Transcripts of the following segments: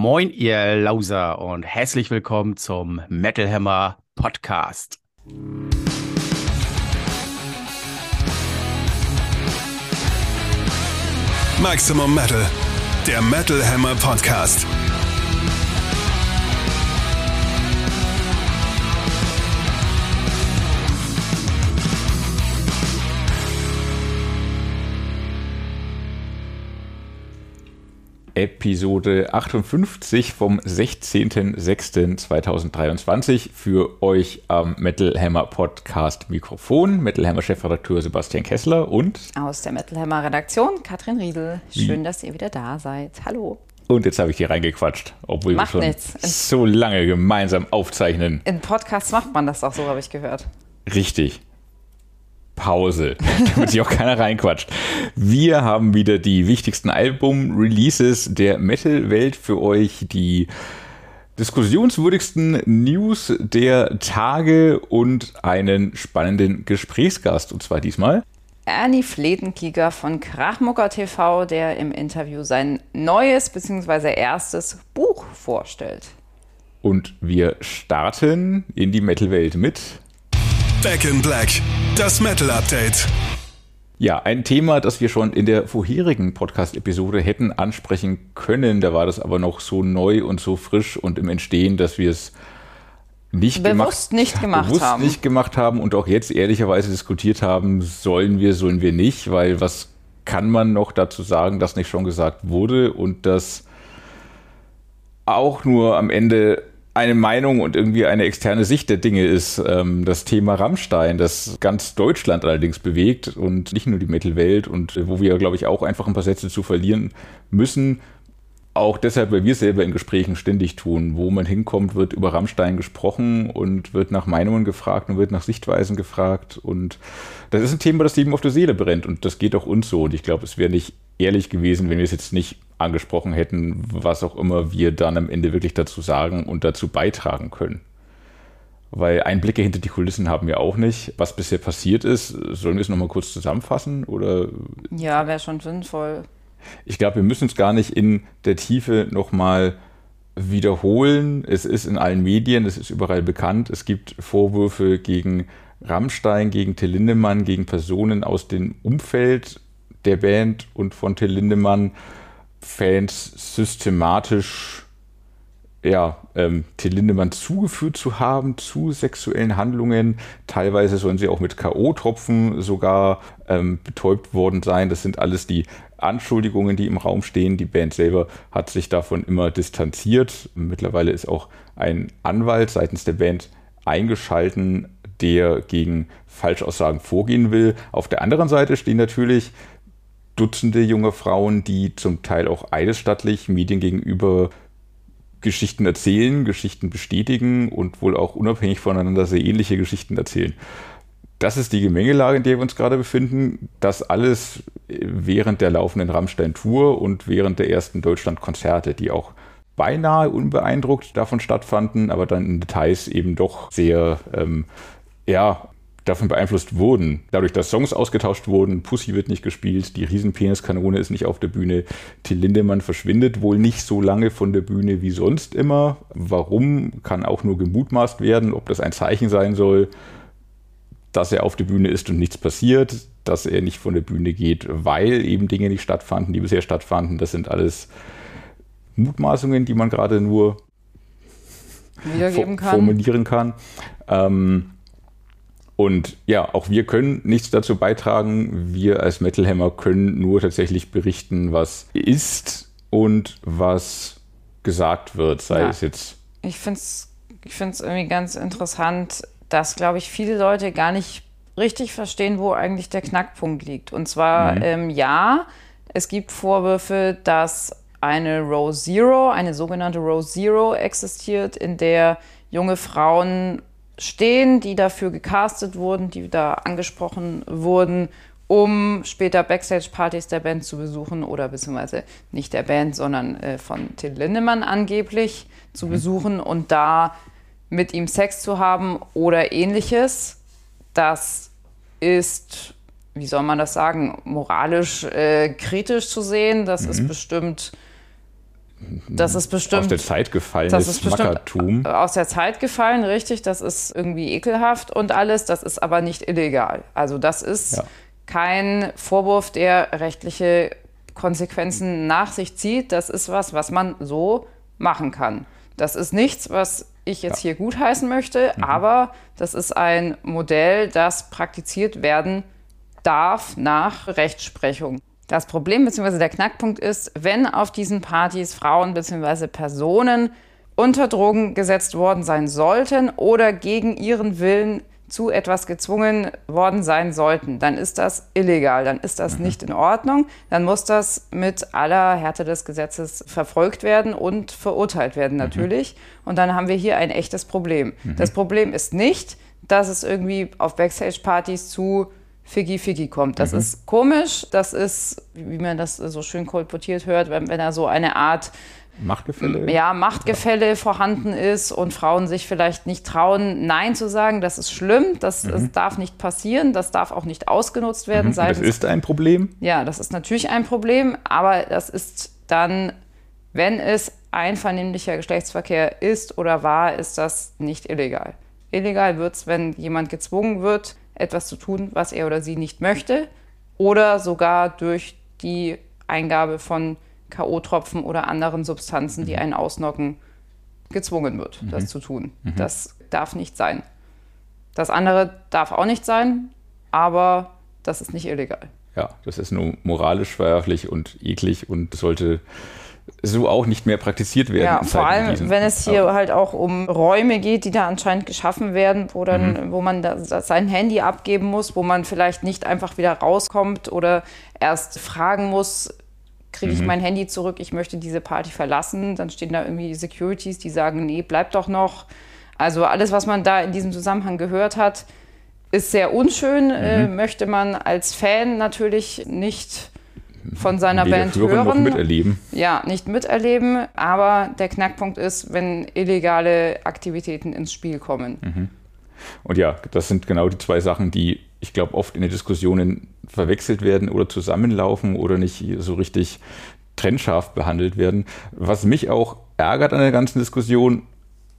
Moin, ihr Lauser und herzlich willkommen zum Metal Hammer Podcast. Maximum Metal, der Metal Hammer Podcast. Episode 58 vom 16.06.2023 für euch am Metal Hammer Podcast Mikrofon. Metal Hammer Chefredakteur Sebastian Kessler und aus der Metal Hammer Redaktion Katrin Riedel. Schön, dass ihr wieder da seid. Hallo. Und jetzt habe ich hier reingequatscht, obwohl Macht wir schon nichts. so lange gemeinsam aufzeichnen. In Podcasts macht man das auch so, habe ich gehört. Richtig. Pause, damit sich auch keiner reinquatscht. Wir haben wieder die wichtigsten Album-Releases der Metal-Welt für euch, die diskussionswürdigsten News der Tage und einen spannenden Gesprächsgast. Und zwar diesmal Ernie Fledenkieger von Krachmucker TV, der im Interview sein neues bzw. erstes Buch vorstellt. Und wir starten in die Metal-Welt mit Back in Black, das Metal Update. Ja, ein Thema, das wir schon in der vorherigen Podcast-Episode hätten ansprechen können. Da war das aber noch so neu und so frisch und im Entstehen, dass wir es nicht bewusst gemacht, nicht gemacht bewusst haben. nicht gemacht haben und auch jetzt ehrlicherweise diskutiert haben, sollen wir, sollen wir nicht, weil was kann man noch dazu sagen, das nicht schon gesagt wurde und das auch nur am Ende eine Meinung und irgendwie eine externe Sicht der Dinge ist. Ähm, das Thema Rammstein, das ganz Deutschland allerdings bewegt und nicht nur die Metal-Welt und äh, wo wir, glaube ich, auch einfach ein paar Sätze zu verlieren müssen. Auch deshalb, weil wir selber in Gesprächen ständig tun. Wo man hinkommt, wird über Rammstein gesprochen und wird nach Meinungen gefragt und wird nach Sichtweisen gefragt. Und das ist ein Thema, das jedem auf der Seele brennt. Und das geht auch uns so. Und ich glaube, es wäre nicht ehrlich gewesen, wenn wir es jetzt nicht angesprochen hätten, was auch immer wir dann am Ende wirklich dazu sagen und dazu beitragen können. Weil Einblicke hinter die Kulissen haben wir auch nicht. Was bisher passiert ist, sollen wir es nochmal kurz zusammenfassen? Oder? Ja, wäre schon sinnvoll. Ich glaube, wir müssen es gar nicht in der Tiefe nochmal wiederholen. Es ist in allen Medien, es ist überall bekannt. Es gibt Vorwürfe gegen Rammstein, gegen Till Lindemann, gegen Personen aus dem Umfeld der Band und von Till Lindemann, Fans systematisch ja, ähm, Till Lindemann zugeführt zu haben zu sexuellen Handlungen. Teilweise sollen sie auch mit K.O.-Tropfen sogar ähm, betäubt worden sein. Das sind alles die Anschuldigungen, die im Raum stehen. Die Band selber hat sich davon immer distanziert. Mittlerweile ist auch ein Anwalt seitens der Band eingeschalten, der gegen Falschaussagen vorgehen will. Auf der anderen Seite stehen natürlich Dutzende junge Frauen, die zum Teil auch eidesstattlich Medien gegenüber Geschichten erzählen, Geschichten bestätigen und wohl auch unabhängig voneinander sehr ähnliche Geschichten erzählen. Das ist die Gemengelage, in der wir uns gerade befinden. Das alles während der laufenden Rammstein-Tour und während der ersten Deutschland-Konzerte, die auch beinahe unbeeindruckt davon stattfanden, aber dann in Details eben doch sehr ähm, ja, davon beeinflusst wurden. Dadurch, dass Songs ausgetauscht wurden, Pussy wird nicht gespielt, die Riesenpeniskanone ist nicht auf der Bühne, Till Lindemann verschwindet wohl nicht so lange von der Bühne wie sonst immer. Warum, kann auch nur gemutmaßt werden, ob das ein Zeichen sein soll, dass er auf der Bühne ist und nichts passiert, dass er nicht von der Bühne geht, weil eben Dinge nicht stattfanden, die bisher stattfanden. Das sind alles Mutmaßungen, die man gerade nur wiedergeben kann. formulieren kann. Ähm, und ja, auch wir können nichts dazu beitragen. Wir als Metal Hammer können nur tatsächlich berichten, was ist und was gesagt wird, sei Ja. es jetzt. Ich finde es ich find's irgendwie ganz interessant, dass, glaube ich, viele Leute gar nicht richtig verstehen, wo eigentlich der Knackpunkt liegt. Und zwar, ähm, ja, es gibt Vorwürfe, dass eine Row Zero, eine sogenannte Row Zero existiert, in der junge Frauen stehen, die dafür gecastet wurden, die da angesprochen wurden, um später Backstage-Partys der Band zu besuchen oder beziehungsweise nicht der Band, sondern äh, von Till Lindemann angeblich zu besuchen und da mit ihm Sex zu haben oder ähnliches. Das ist, wie soll man das sagen, moralisch äh, kritisch zu sehen. Das ist bestimmt das ist bestimmt aus der Zeit gefallenes das ist bestimmt Mackertum. aus der Zeit gefallen, richtig. Das ist irgendwie ekelhaft und alles. Das ist aber nicht illegal. Also das ist Ja. kein Vorwurf, der rechtliche Konsequenzen nach sich zieht. Das ist was, was man so machen kann. Das ist nichts, was ich jetzt hier gutheißen möchte, aber das ist ein Modell, das praktiziert werden darf nach Rechtsprechung. Das Problem bzw. der Knackpunkt ist, wenn auf diesen Partys Frauen bzw. Personen unter Drogen gesetzt worden sein sollten oder gegen ihren Willen zu etwas gezwungen worden sein sollten, dann ist das illegal, dann ist das nicht in Ordnung, dann muss das mit aller Härte des Gesetzes verfolgt werden und verurteilt werden natürlich. Und dann haben wir hier ein echtes Problem. Das Problem ist nicht, dass es irgendwie auf Backstage-Partys zu Figgy-Figgy kommt. Das ist komisch, das ist, wie man das so schön kolportiert hört, wenn, wenn da so eine Art Machtgefälle? ja, Machtgefälle vorhanden ist und Frauen sich vielleicht nicht trauen, Nein zu sagen. Das ist schlimm, das, das darf nicht passieren, das darf auch nicht ausgenutzt werden. Mhm. Das ist ein Problem. ja, das ist natürlich ein Problem, aber das ist dann, wenn es einvernehmlicher Geschlechtsverkehr ist oder war, ist das nicht illegal. Illegal wird es, wenn jemand gezwungen wird, etwas zu tun, was er oder sie nicht möchte, oder sogar durch die Eingabe von K.O.-Tropfen oder anderen Substanzen, die einen ausnocken, gezwungen wird, das zu tun. Das darf nicht sein. Das andere darf auch nicht sein, aber das ist nicht illegal. Ja, das ist nur moralisch verwerflich und eklig und sollte so auch nicht mehr praktiziert werden. Ja, vor allem, wenn es hier Ja. halt auch um Räume geht, die da anscheinend geschaffen werden, wo dann, wo man da, sein Handy abgeben muss, wo man vielleicht nicht einfach wieder rauskommt oder erst fragen muss, kriege ich mein Handy zurück, ich möchte diese Party verlassen. Dann stehen da irgendwie Securities, die sagen, nee, bleib doch noch. Also alles, was man da in diesem Zusammenhang gehört hat, ist sehr unschön, äh, möchte man als Fan natürlich nicht von seiner Band hören noch miterleben. Ja, nicht miterleben, aber der Knackpunkt ist, wenn illegale Aktivitäten ins Spiel kommen. Und ja, das sind genau die zwei Sachen, die ich glaube oft in den Diskussionen verwechselt werden oder zusammenlaufen oder nicht so richtig trennscharf behandelt werden. Was mich auch ärgert an der ganzen Diskussion,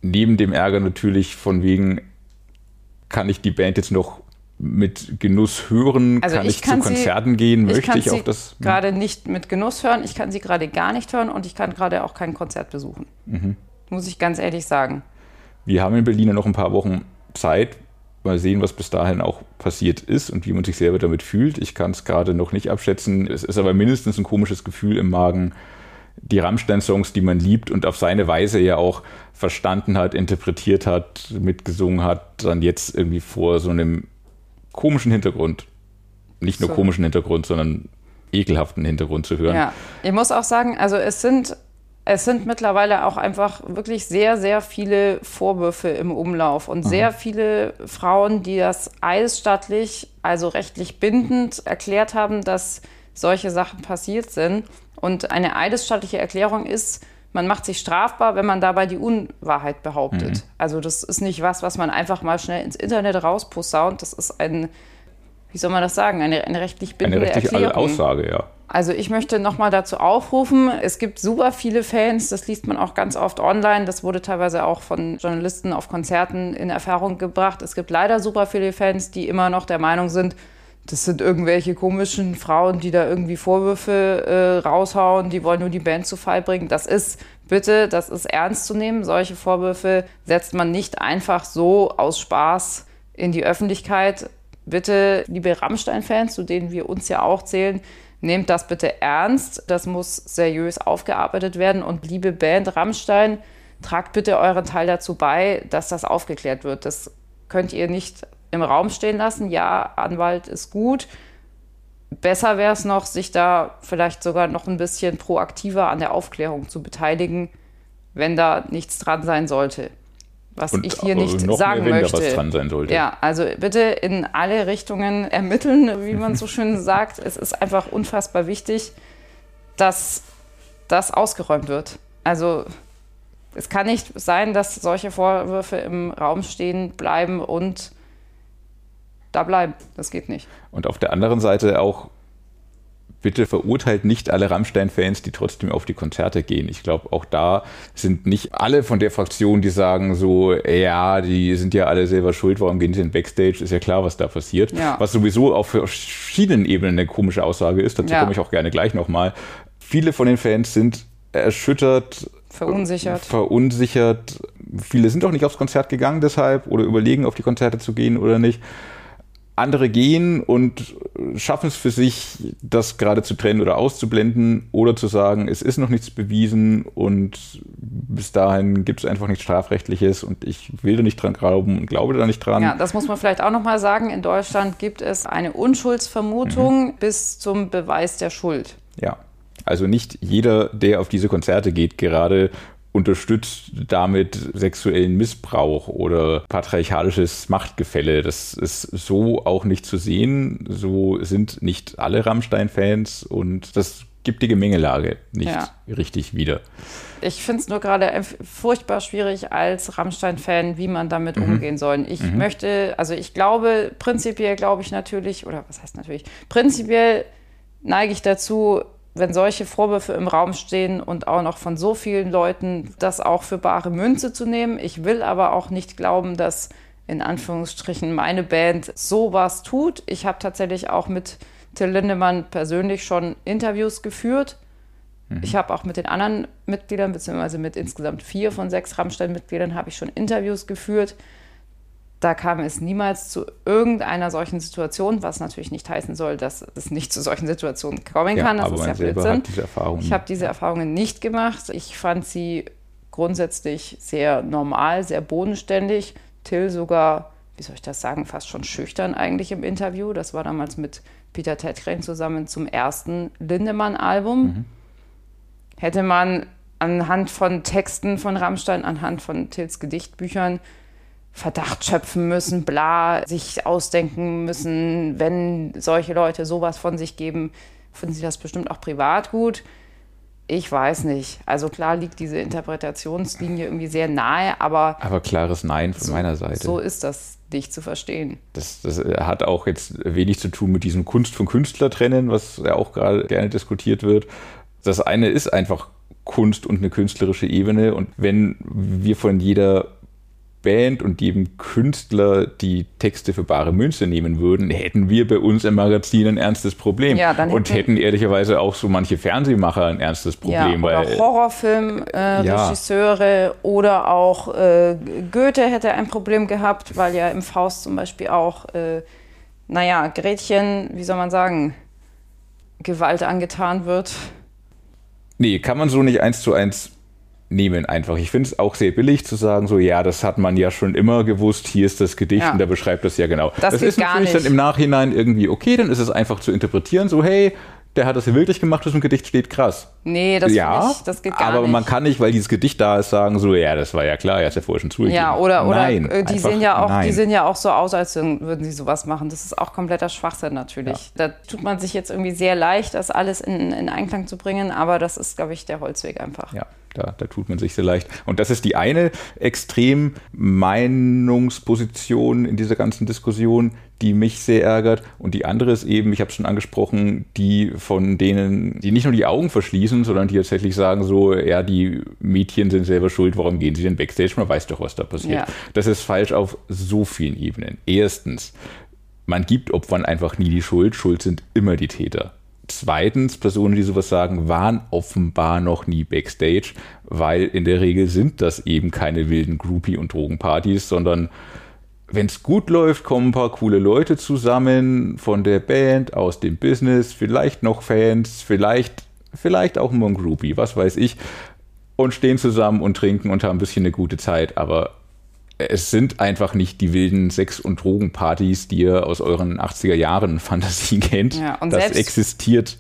neben dem Ärger natürlich von wegen, kann ich die Band jetzt noch mit Genuss hören, Also kann ich ich, kann zu sie- Konzerten gehen, Ich möchte kann ich sie auch das. gerade nicht mit Genuss hören, ich kann sie gerade gar nicht hören und ich kann gerade auch kein Konzert besuchen. Mhm. Muss ich ganz ehrlich sagen. Wir haben in Berlin ja noch ein paar Wochen Zeit. Mal sehen, was bis dahin auch passiert ist und wie man sich selber damit fühlt. Ich kann es gerade noch nicht abschätzen. Es ist aber mindestens ein komisches Gefühl im Magen, die Rammstein-Songs, die man liebt und auf seine Weise ja auch verstanden hat, interpretiert hat, mitgesungen hat, dann jetzt irgendwie vor so einem komischen Hintergrund, nicht nur So. komischen Hintergrund, sondern ekelhaften Hintergrund zu hören. Ja, ich muss auch sagen, also es sind, es sind mittlerweile auch einfach wirklich sehr, sehr viele Vorwürfe im Umlauf und sehr viele Frauen, die das eidesstattlich, also rechtlich bindend erklärt haben, dass solche Sachen passiert sind. Und eine eidesstattliche Erklärung ist, man macht sich strafbar, wenn man dabei die Unwahrheit behauptet. Also das ist nicht was, was man einfach mal schnell ins Internet rausposaunt. Das ist ein, wie soll man das sagen, eine, eine rechtlich Eine bindende rechtliche Erklärung. Aussage, ja. Also ich möchte nochmal dazu aufrufen, es gibt super viele Fans, das liest man auch ganz oft online, das wurde teilweise auch von Journalisten auf Konzerten in Erfahrung gebracht. Es gibt leider super viele Fans, die immer noch der Meinung sind, das sind irgendwelche komischen Frauen, die da irgendwie Vorwürfe äh, raushauen, die wollen nur die Band zu Fall bringen. Das ist, bitte, das ist ernst zu nehmen. Solche Vorwürfe setzt man nicht einfach so aus Spaß in die Öffentlichkeit. Bitte, liebe Rammstein-Fans, zu denen wir uns ja auch zählen, nehmt das bitte ernst. Das muss seriös aufgearbeitet werden. Und liebe Band Rammstein, tragt bitte euren Teil dazu bei, dass das aufgeklärt wird. Das könnt ihr nicht im Raum stehen lassen. Ja, Anwalt ist gut. Besser wäre es noch, sich da vielleicht sogar noch ein bisschen proaktiver an der Aufklärung zu beteiligen, wenn da nichts dran sein sollte. Was Und ich hier nicht noch sagen mehr, wenn möchte. da was dran sein sollte. Ja, also bitte in alle Richtungen ermitteln, wie man so schön sagt. Es ist einfach unfassbar wichtig, dass das ausgeräumt wird. Also es kann nicht sein, dass solche Vorwürfe im Raum stehen bleiben und da bleiben. Das geht nicht. Und auf der anderen Seite auch bitte verurteilt nicht alle Rammstein-Fans, die trotzdem auf die Konzerte gehen. Ich glaube, auch da sind nicht alle von der Fraktion, die sagen so, ja, die sind ja alle selber schuld, warum gehen sie in Backstage? Ist ja klar, was da passiert. Ja. Was sowieso auf verschiedenen Ebenen eine komische Aussage ist, dazu ja. komme ich auch gerne gleich nochmal. Viele von den Fans sind erschüttert, verunsichert. verunsichert. Viele sind auch nicht aufs Konzert gegangen deshalb oder überlegen, auf die Konzerte zu gehen oder nicht andere gehen und schaffen es für sich, das gerade zu trennen oder auszublenden oder zu sagen, es ist noch nichts bewiesen und bis dahin gibt es einfach nichts Strafrechtliches und ich will da nicht dran glauben und glaube da nicht dran. Ja, das muss man vielleicht auch nochmal sagen. In Deutschland gibt es eine Unschuldsvermutung mhm. bis zum Beweis der Schuld. Ja. Also nicht jeder, der auf diese Konzerte geht, gerade unterstützt damit sexuellen Missbrauch oder patriarchalisches Machtgefälle. Das ist so auch nicht zu sehen. So sind nicht alle Rammstein-Fans und das gibt die Gemengelage nicht ja. richtig wieder. Ich finde es nur gerade furchtbar schwierig als Rammstein-Fan, wie man damit mhm. umgehen soll. Ich mhm. möchte, also ich glaube, prinzipiell glaube ich natürlich, oder was heißt natürlich, prinzipiell neige ich dazu, wenn solche Vorwürfe im Raum stehen und auch noch von so vielen Leuten, das auch für bare Münze zu nehmen. Ich will aber auch nicht glauben, dass in Anführungsstrichen meine Band sowas tut. Ich habe tatsächlich auch mit Till Lindemann persönlich schon Interviews geführt. Mhm. Ich habe auch mit den anderen Mitgliedern, beziehungsweise mit insgesamt vier von sechs Rammstein-Mitgliedern, habe ich schon Interviews geführt da kam es niemals zu irgendeiner solchen Situation, was natürlich nicht heißen soll, dass es nicht zu solchen Situationen kommen kann. Ja, das ist ja Blödsinn. Ich habe diese Erfahrungen nicht gemacht. Ich fand sie grundsätzlich sehr normal, sehr bodenständig. Till sogar, wie soll ich das sagen, fast schon schüchtern eigentlich im Interview. Das war damals mit Peter Tedgren zusammen zum ersten Lindemann-Album. Mhm. Hätte man anhand von Texten von Rammstein, anhand von Tills Gedichtbüchern Verdacht schöpfen müssen, bla, sich ausdenken müssen, wenn solche Leute sowas von sich geben, finden sie das bestimmt auch privat gut. Ich weiß nicht. Also klar liegt diese Interpretationslinie irgendwie sehr nahe, aber. Aber klares Nein von so, meiner Seite. So ist das nicht zu verstehen. Das, das, hat auch jetzt wenig zu tun mit diesem Kunst von Künstler trennen, was ja auch gerade gerne diskutiert wird. Das eine ist einfach Kunst und eine künstlerische Ebene. Und wenn wir von jeder Band und jedem Künstler die Texte für bare Münze nehmen würden, hätten wir bei uns im Magazin ein ernstes Problem. Ja, dann und hätten ehrlicherweise auch so manche Fernsehmacher ein ernstes Problem. Ja, oder Horrorfilm-Regisseure äh, ja. oder auch äh, Goethe hätte ein Problem gehabt, weil ja im Faust zum Beispiel auch, äh, naja, Gretchen, wie soll man sagen, Gewalt angetan wird. Nee, kann man so nicht eins zu eins nehmen einfach. Ich finde es auch sehr billig zu sagen, so ja, das hat man ja schon immer gewusst, hier ist das Gedicht ja. und der beschreibt das ja genau. Das, das ist natürlich dann im Nachhinein irgendwie okay, dann ist es einfach zu interpretieren, so hey, der hat das hier wirklich gemacht, was im Gedicht steht, krass. Nee, das, ja, ich, das geht gar aber nicht. man kann nicht, weil dieses Gedicht da ist, sagen so, ja, das war ja klar, er hat es ja vorher schon zugegeben. Ja, oder, oder nein, äh, die, sehen ja auch, die sehen ja auch so aus, als würden sie sowas machen. Das ist auch kompletter Schwachsinn natürlich. Ja. Da tut man sich jetzt irgendwie sehr leicht, das alles in, in Einklang zu bringen, aber das ist, glaube ich, der Holzweg einfach. Ja. Da, da, tut man sich sehr leicht. Und das ist die eine extrem Meinungsposition in dieser ganzen Diskussion, die mich sehr ärgert. Und die andere ist eben, ich habe es schon angesprochen, die von denen, die nicht nur die Augen verschließen, sondern die tatsächlich sagen so, ja, die Mädchen sind selber schuld, warum gehen sie denn Backstage? Man weiß doch, was da passiert. Ja. Das ist falsch auf so vielen Ebenen. Erstens, man gibt Opfern einfach nie die Schuld. Schuld sind immer die Täter. Zweitens, Personen, die sowas sagen, waren offenbar noch nie backstage, weil in der Regel sind das eben keine wilden Groupie- und Drogenpartys, sondern wenn es gut läuft, kommen ein paar coole Leute zusammen von der Band, aus dem Business, vielleicht noch Fans, vielleicht, vielleicht auch nur ein Groupie, was weiß ich, und stehen zusammen und trinken und haben ein bisschen eine gute Zeit, aber es sind einfach nicht die wilden Sex- und Drogenpartys, die ihr aus euren 80er Jahren Fantasie kennt. Ja, und das existiert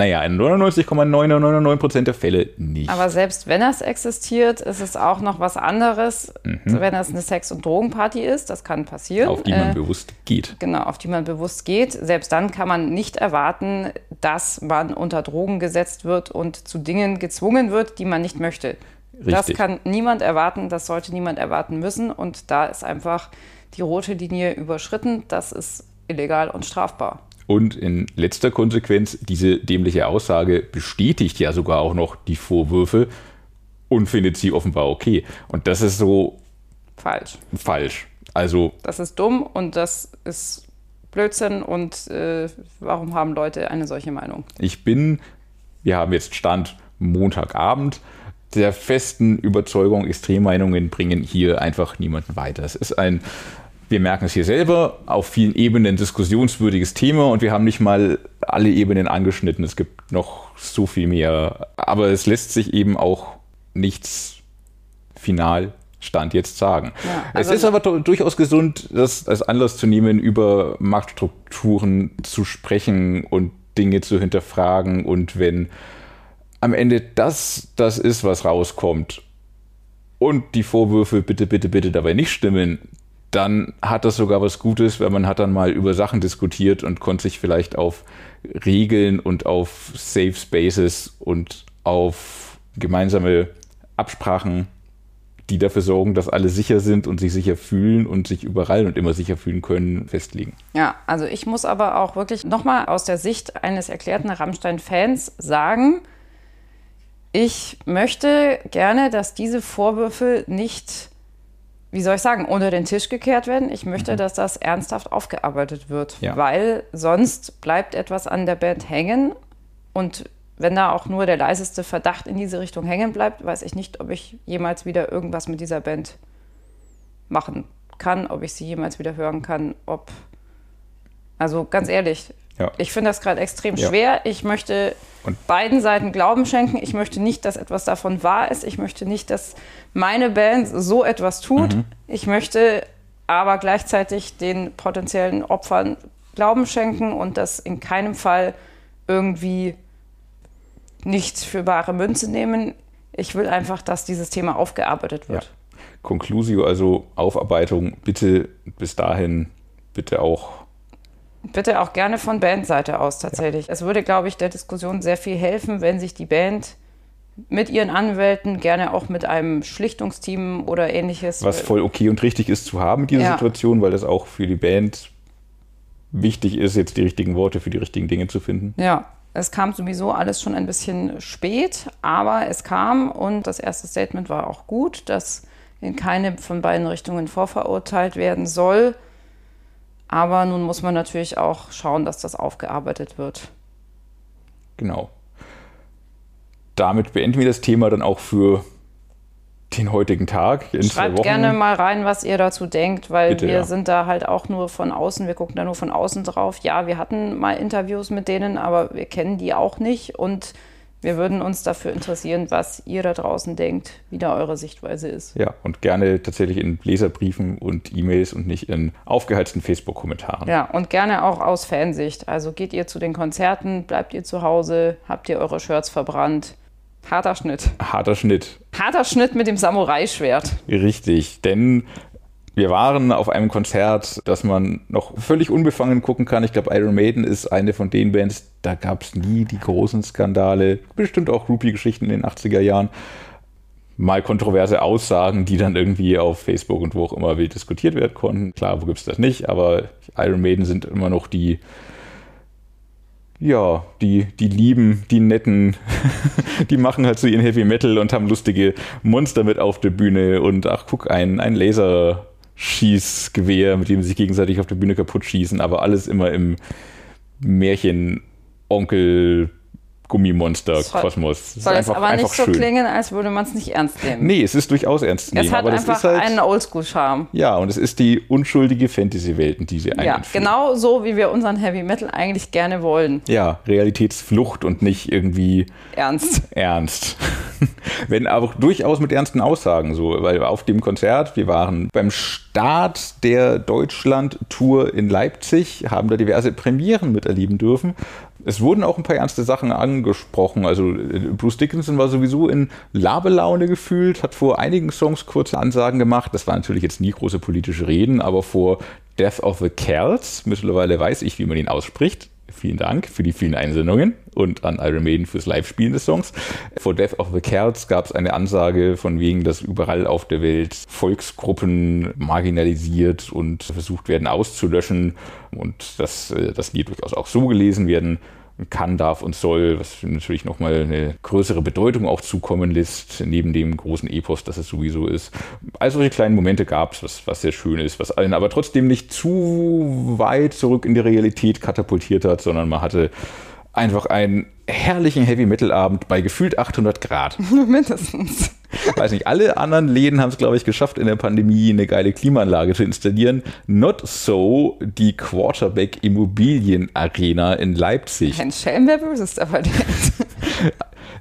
naja, in 99,999% der Fälle nicht. Aber selbst wenn das existiert, ist es auch noch was anderes, mhm. wenn das eine Sex- und Drogenparty ist. Das kann passieren. Auf die man äh, bewusst geht. Genau, auf die man bewusst geht. Selbst dann kann man nicht erwarten, dass man unter Drogen gesetzt wird und zu Dingen gezwungen wird, die man nicht möchte. Richtig. Das kann niemand erwarten, das sollte niemand erwarten müssen. Und da ist einfach die rote Linie überschritten. Das ist illegal und strafbar. Und in letzter Konsequenz, diese dämliche Aussage bestätigt ja sogar auch noch die Vorwürfe und findet sie offenbar okay. Und das ist so falsch. Falsch. Also. Das ist dumm und das ist Blödsinn und äh, warum haben Leute eine solche Meinung? Ich bin, wir haben jetzt Stand Montagabend, der festen Überzeugung, Extremmeinungen bringen hier einfach niemanden weiter. Es ist ein, wir merken es hier selber, auf vielen Ebenen diskussionswürdiges Thema und wir haben nicht mal alle Ebenen angeschnitten. Es gibt noch so viel mehr. Aber es lässt sich eben auch nichts final Stand jetzt sagen. Ja, also es ist aber durchaus gesund, das als Anlass zu nehmen, über Machtstrukturen zu sprechen und Dinge zu hinterfragen. Und wenn am Ende das das ist, was rauskommt und die Vorwürfe bitte, bitte, bitte dabei nicht stimmen, dann hat das sogar was Gutes, weil man hat dann mal über Sachen diskutiert und konnte sich vielleicht auf Regeln und auf Safe Spaces und auf gemeinsame Absprachen die dafür sorgen, dass alle sicher sind und sich sicher fühlen und sich überall und immer sicher fühlen können, festlegen. Ja, also ich muss aber auch wirklich nochmal aus der Sicht eines erklärten Rammstein-Fans sagen, ich möchte gerne, dass diese Vorwürfe nicht, wie soll ich sagen, unter den Tisch gekehrt werden. Ich möchte, mhm. dass das ernsthaft aufgearbeitet wird, ja. weil sonst bleibt etwas an der Band hängen und wenn da auch nur der leiseste Verdacht in diese Richtung hängen bleibt, weiß ich nicht, ob ich jemals wieder irgendwas mit dieser Band machen kann, ob ich sie jemals wieder hören kann, ob. Also ganz ehrlich, ja. ich finde das gerade extrem ja. schwer. Ich möchte Und? beiden Seiten Glauben schenken. Ich möchte nicht, dass etwas davon wahr ist. Ich möchte nicht, dass meine Band so etwas tut. Mhm. Ich möchte aber gleichzeitig den potenziellen Opfern Glauben schenken und das in keinem Fall irgendwie nichts für bare Münze nehmen. Ich will einfach, dass dieses Thema aufgearbeitet wird. Ja. Conclusio, also Aufarbeitung, bitte bis dahin, bitte auch. Bitte auch gerne von Bandseite aus tatsächlich. Ja. Es würde, glaube ich, der Diskussion sehr viel helfen, wenn sich die Band mit ihren Anwälten, gerne auch mit einem Schlichtungsteam oder ähnliches. Was voll okay und richtig ist zu haben, diese ja. Situation, weil das auch für die Band wichtig ist, jetzt die richtigen Worte für die richtigen Dinge zu finden. Ja, es kam sowieso alles schon ein bisschen spät, aber es kam und das erste Statement war auch gut, dass in keine von beiden Richtungen vorverurteilt werden soll. Aber nun muss man natürlich auch schauen, dass das aufgearbeitet wird. Genau. Damit beenden wir das Thema dann auch für den heutigen Tag. In Schreibt gerne mal rein, was ihr dazu denkt, weil Bitte, wir ja. sind da halt auch nur von außen, wir gucken da nur von außen drauf. Ja, wir hatten mal Interviews mit denen, aber wir kennen die auch nicht und wir würden uns dafür interessieren, was ihr da draußen denkt, wie da eure Sichtweise ist. Ja, und gerne tatsächlich in Leserbriefen und E-Mails und nicht in aufgeheizten Facebook-Kommentaren. Ja, und gerne auch aus Fansicht. Also geht ihr zu den Konzerten, bleibt ihr zu Hause, habt ihr eure Shirts verbrannt, Harter Schnitt. Harter Schnitt. Harter Schnitt mit dem Samurai-Schwert. Richtig, denn wir waren auf einem Konzert, das man noch völlig unbefangen gucken kann. Ich glaube, Iron Maiden ist eine von den Bands, da gab es nie die großen Skandale. Bestimmt auch Groupie-Geschichten in den 80er Jahren. Mal kontroverse Aussagen, die dann irgendwie auf Facebook und wo auch immer wild diskutiert werden konnten. Klar, wo gibt es das nicht, aber Iron Maiden sind immer noch die ja, die, die lieben, die netten, die machen halt so ihren Heavy Metal und haben lustige Monster mit auf der Bühne und ach, guck, ein, ein Laserschießgewehr, mit dem sie sich gegenseitig auf der Bühne kaputt schießen, aber alles immer im Märchen Onkel Gummimonster-Kosmos. Soll es aber nicht so schön. klingen, als würde man es nicht ernst nehmen. Nee, es ist durchaus ernst nehmen. Es hat einfach halt, einen Oldschool-Charme. Ja, und es ist die unschuldige Fantasy-Welt, in die sie Ja, genau so, wie wir unseren Heavy Metal eigentlich gerne wollen. Ja, Realitätsflucht und nicht irgendwie ernst. Ernst. Wenn aber durchaus mit ernsten Aussagen so, weil auf dem Konzert, wir waren beim Start der Deutschland-Tour in Leipzig, haben da diverse Premieren miterleben dürfen es wurden auch ein paar ernste Sachen angesprochen. Also äh, Bruce Dickinson war sowieso in Labelaune gefühlt, hat vor einigen Songs kurze Ansagen gemacht. Das waren natürlich jetzt nie große politische Reden, aber vor Death of the Celts, mittlerweile weiß ich, wie man ihn ausspricht, vielen Dank für die vielen Einsendungen und an Iron Maiden fürs Live-Spielen des Songs. For Death of the Celts gab es eine Ansage von wegen, dass überall auf der Welt Volksgruppen marginalisiert und versucht werden auszulöschen und dass äh, das Lied durchaus auch so gelesen werden kann, darf und soll, was natürlich nochmal eine größere Bedeutung auch zukommen lässt, neben dem großen Epos, das es sowieso ist. Also solche kleinen Momente gab es, was, was sehr schön ist, was allen aber trotzdem nicht zu weit zurück in die Realität katapultiert hat, sondern man hatte einfach einen herrlichen Heavy Metal Abend bei gefühlt 800 Grad. Mindestens. Weiß nicht, alle anderen Läden haben es, glaube ich, geschafft, in der Pandemie eine geile Klimaanlage zu installieren. Not so die Quarterback Immobilien Arena in Leipzig. Ein Schelm, wer Böses dabei denkt.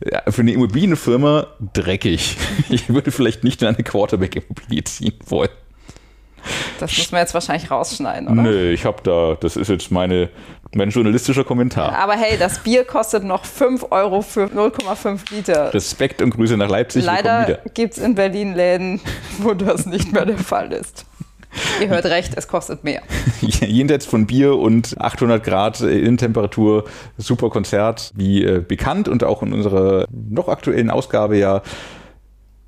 Ja, für eine Immobilienfirma dreckig. Ich würde vielleicht nicht in eine Quarterback-Immobilie ziehen wollen. Das muss man jetzt wahrscheinlich rausschneiden, oder? Nö, ich habe da, das ist jetzt meine, mein journalistischer Kommentar. Aber hey, das Bier kostet noch 5 Euro für 0,5 Liter. Respekt und Grüße nach Leipzig. Leider gibt es in Berlin Läden, wo das nicht mehr der Fall ist. Ihr hört recht, es kostet mehr. Jenseits von Bier und 800 Grad Innentemperatur, super Konzert, wie äh, bekannt und auch in unserer noch aktuellen Ausgabe ja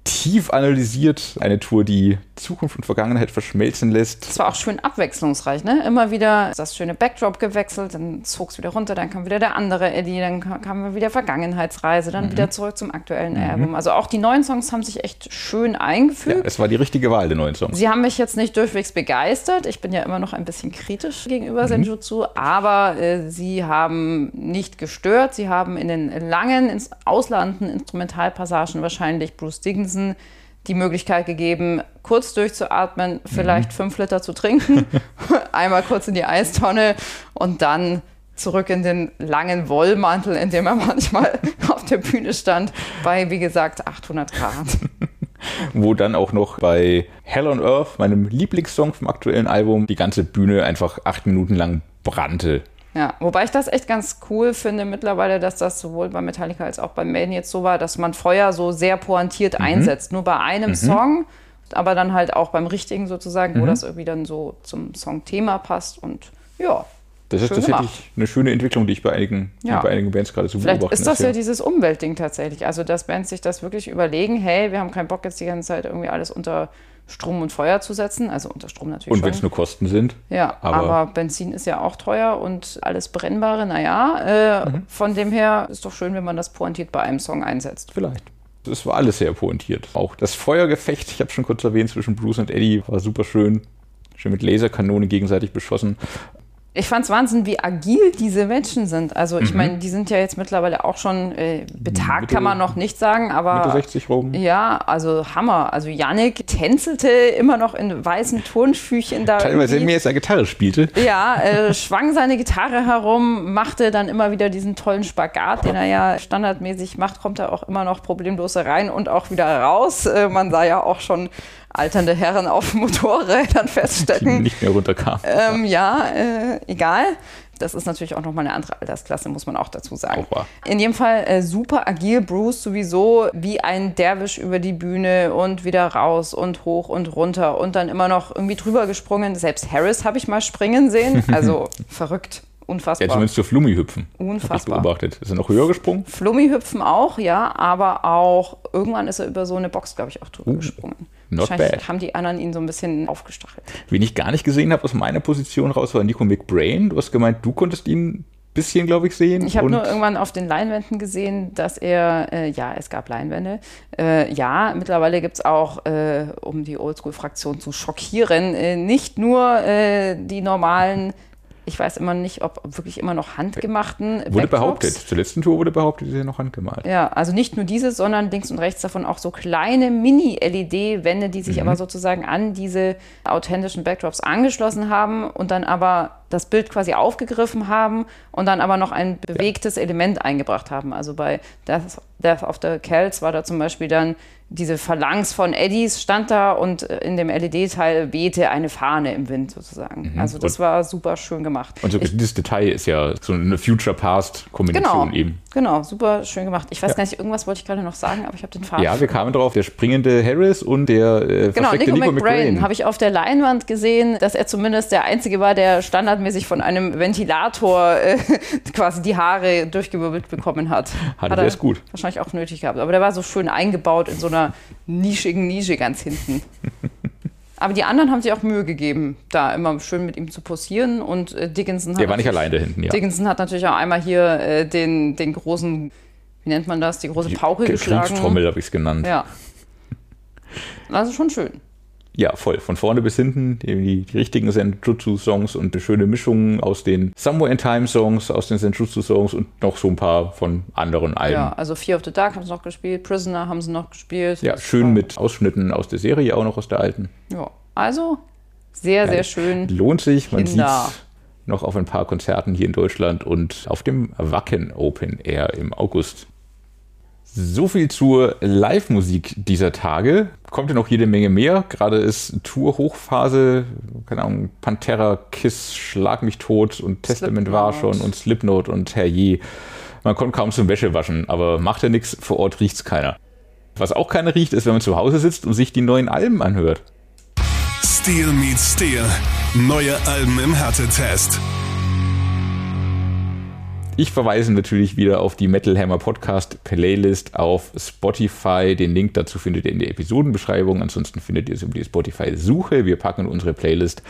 tief analysiert. Eine Tour, die Zukunft und Vergangenheit verschmelzen lässt. Es war auch schön abwechslungsreich, ne? Immer wieder das schöne Backdrop gewechselt, dann zog es wieder runter, dann kam wieder der andere Eddie, dann kam wieder Vergangenheitsreise, Mhm. dann wieder zurück zum aktuellen Album. Also auch die neuen Songs haben sich echt schön Ja, eingefügt. es war die richtige Wahl der neuen Songs. Sie haben mich jetzt nicht durchwegs begeistert. Ich bin ja immer noch ein bisschen kritisch gegenüber Senjutsu, aber äh, sie haben nicht gestört. Sie haben in den langen, ins ausladenden Instrumentalpassagen wahrscheinlich Bruce Dickinson die Möglichkeit gegeben, kurz durchzuatmen, vielleicht fünf Liter zu trinken, einmal kurz in die Eistonne und dann zurück in den langen Wollmantel, in dem er manchmal auf der Bühne stand, bei, wie gesagt, 800 Grad. wo dann auch noch bei Hell on Earth, meinem Lieblingssong vom aktuellen Album, die ganze Bühne einfach acht Minuten lang brannte. Ja, wobei ich das echt ganz cool finde mittlerweile, dass das sowohl bei Metallica als auch bei Maiden jetzt so war, dass man Feuer so sehr pointiert Mhm. einsetzt. Nur bei einem Song, aber dann halt auch beim richtigen sozusagen, Mhm. wo das irgendwie dann so zum Songthema passt und ja. Das ist tatsächlich gemacht. eine schöne Entwicklung, die ich bei einigen, Ja. bei einigen Bands gerade zu Vielleicht beobachten ist das ja ja. dieses Umweltding tatsächlich. Also, dass Bands sich das wirklich überlegen, hey, wir haben keinen Bock jetzt die ganze Zeit irgendwie alles unter Strom und Feuer zu setzen. Also unter Strom natürlich Und wenn es nur Kosten sind. Ja, aber- aber, Benzin ist ja auch teuer und alles Brennbare, naja. Äh, Mhm. Von dem her ist doch schön, wenn man das pointiert bei einem Song einsetzt. Vielleicht. Es war alles sehr pointiert. Auch das Feuergefecht, ich habe schon kurz erwähnt, zwischen Bruce und Eddie war super schön. Schön mit Laserkanonen gegenseitig beschossen. Ich fand's Wahnsinn, wie agil diese Menschen sind. Also Mhm. ich meine, die sind ja jetzt mittlerweile auch schon äh, betagt, Mitte- kann man noch nicht sagen, aber Mitte 60 rum. ja, also Hammer. Also Yannick tänzelte immer noch in weißen Turnschüchen da. Teilweise irgendwie. mehr als er Gitarre spielte. Ja, äh, schwang seine Gitarre herum, machte dann immer wieder diesen tollen Spagat, den er ja standardmäßig macht, kommt er auch immer noch problemlos rein und auch wieder raus. Äh, man sah ja auch schon alternde Herren auf Motorrädern Die feststecken. nicht mehr runterkam. Ähm, ja, äh, egal. Das ist natürlich auch nochmal eine andere Altersklasse, muss man auch dazu sagen. Wahr. In jedem Fall äh, super agil. Bruce sowieso wie ein Derwisch über die Bühne und wieder raus und hoch und runter und dann immer noch irgendwie drüber gesprungen. Selbst Harris habe ich mal springen sehen. Also verrückt. Ja, Unfassbar. zumindest zur Flummi hüpfen. Hab ich Unfassbar. beobachtet. Ist er noch höher gesprungen? Flummi hüpfen auch, ja, aber auch irgendwann ist er über so eine Box, glaube ich, auch drüber Uh, gesprungen. Not Wahrscheinlich bad. haben die anderen ihn so ein bisschen aufgestachelt. Wen ich gar nicht gesehen habe aus meiner Position raus, war Nico McBrain. Du hast gemeint, du konntest ihn ein bisschen, glaube ich, sehen. Ich habe nur irgendwann auf den Leinwänden gesehen, dass er, äh, ja, es gab Leinwände. Äh, ja, mittlerweile gibt es auch, äh, um die Oldschool-Fraktion zu schockieren, äh, nicht nur äh, die normalen, ich weiß immer nicht, ob wirklich immer noch handgemachten wurde Backdrops. behauptet. Zur letzten Tour wurde behauptet, ist ja noch handgemalt. Ja, also nicht nur diese, sondern links und rechts davon auch so kleine Mini-LED-Wände, die sich aber sozusagen an diese authentischen Backdrops angeschlossen haben und dann aber das Bild quasi aufgegriffen haben und dann aber noch ein bewegtes Element eingebracht haben. Also bei Death, Death of the Celts war da zum Beispiel dann diese Phalanx von Eddies stand da und äh, in dem LED-Teil wehte eine Fahne im Wind sozusagen. Also das Und- war super schön gemacht. Und so dieses Detail ist ja so eine Future-Past-Kombination Genau, eben. genau, super schön gemacht. Ich weiß gar nicht, irgendwas wollte ich gerade noch sagen, aber ich habe den Faden. Ja, wir kamen drauf, der springende Harris und der äh, Genau, Nico, Nico, McBrain McBrain. habe ich auf der Leinwand gesehen, dass er zumindest der Einzige war, der standardmäßig standardmäßig von einem Ventilator äh, quasi die Haare durchgewirbelt bekommen hat. Hatte der es gut. Wahrscheinlich auch nötig gehabt. Aber der war so schön eingebaut in so einer nischigen Nische ganz hinten. Aber die anderen haben sich auch Mühe gegeben, da immer schön mit ihm zu posieren. Und äh, Dickinson hat. Der war nicht allein da hinten, ja. Dickinson hat natürlich auch einmal hier äh, den, den großen, wie nennt man das, die große Pauke die geschlagen. Kriegstrommel habe ich es genannt. Ja. Also schon schön. Ja, voll. Von vorne bis hinten die, die richtigen Senjutsu-Songs und eine schöne Mischung aus den Somewhere in Time-Songs, aus den Senjutsu-Songs und noch so ein paar von anderen Alben. Ja, also Fear of the Dark haben sie noch gespielt, Prisoner haben sie noch gespielt. Ja, schön mit Ausschnitten aus der Serie, auch noch aus der alten. Ja, also sehr, sehr schön. Lohnt sich, man sieht noch auf ein paar Konzerten hier in Deutschland und auf dem Wacken Open Air im August. So viel zur Live-Musik dieser Tage. Kommt ja noch jede Menge mehr. Gerade ist Tour-Hochphase. Keine Ahnung, Pantera, Kiss, Schlag mich tot und Testament war Slipknot. schon und Slipknot und Herrje. Man kommt kaum zum Wäschewaschen, aber macht ja nichts, vor Ort riecht's keiner. Was auch keiner riecht, ist, wenn man zu Hause sitzt und sich die neuen Alben anhört. Steel meets Steel. Neue Alben im Härtetest. Ich verweise natürlich wieder auf die Metal Hammer Podcast Playlist auf Spotify. Den Link dazu findet ihr in der Episodenbeschreibung. Ansonsten findet ihr es über die Spotify-Suche. Wir packen in unsere Playlist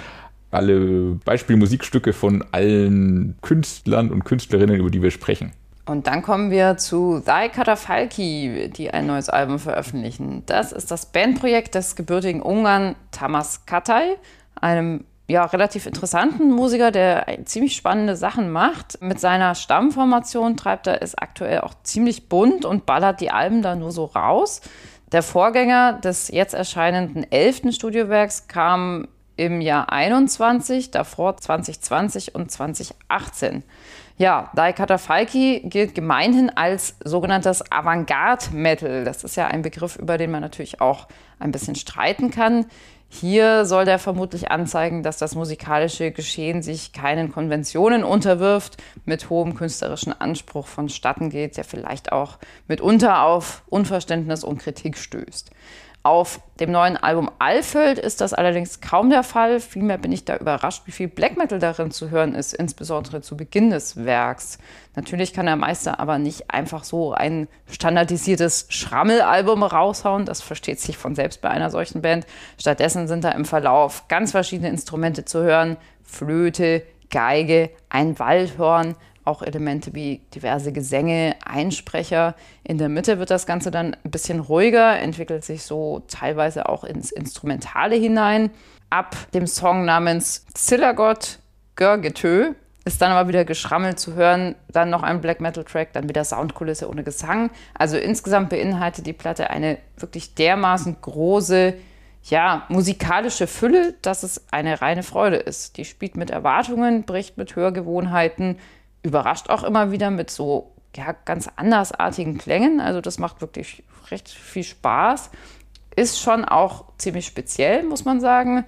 alle Beispielmusikstücke von allen Künstlern und Künstlerinnen, über die wir sprechen. Und dann kommen wir zu Thy Katafalki, die ein neues Album veröffentlichen. Das ist das Bandprojekt des gebürtigen Ungarn Tamas Katay, einem ja, relativ interessanten Musiker, der ziemlich spannende Sachen macht. Mit seiner Stammformation treibt er es aktuell auch ziemlich bunt und ballert die Alben da nur so raus. Der Vorgänger des jetzt erscheinenden elften Studiowerks kam im Jahr 21, davor 2020 und 2018. Ja, Dai Katafalki gilt gemeinhin als sogenanntes Avantgarde-Metal. Das ist ja ein Begriff, über den man natürlich auch ein bisschen streiten kann. Hier soll der vermutlich anzeigen, dass das musikalische Geschehen sich keinen Konventionen unterwirft, mit hohem künstlerischen Anspruch vonstatten geht, der vielleicht auch mitunter auf Unverständnis und Kritik stößt. Auf dem neuen Album Alfeld ist das allerdings kaum der Fall. Vielmehr bin ich da überrascht, wie viel Black Metal darin zu hören ist, insbesondere zu Beginn des Werks. Natürlich kann der Meister aber nicht einfach so ein standardisiertes Schrammelalbum raushauen. Das versteht sich von selbst bei einer solchen Band. Stattdessen sind da im Verlauf ganz verschiedene Instrumente zu hören. Flöte, Geige, ein Waldhorn, auch Elemente wie diverse Gesänge, Einsprecher. In der Mitte wird das Ganze dann ein bisschen ruhiger, entwickelt sich so teilweise auch ins Instrumentale hinein. Ab dem Song namens Zillagot Görgetö ist dann aber wieder Geschrammel zu hören, dann noch ein Black Metal Track, dann wieder Soundkulisse ohne Gesang. Also insgesamt beinhaltet die Platte eine wirklich dermaßen große, ja, musikalische Fülle, dass es eine reine Freude ist. Die spielt mit Erwartungen, bricht mit Hörgewohnheiten, überrascht auch immer wieder mit so ja, ganz andersartigen Klängen. Also das macht wirklich recht viel Spaß. Ist schon auch ziemlich speziell, muss man sagen.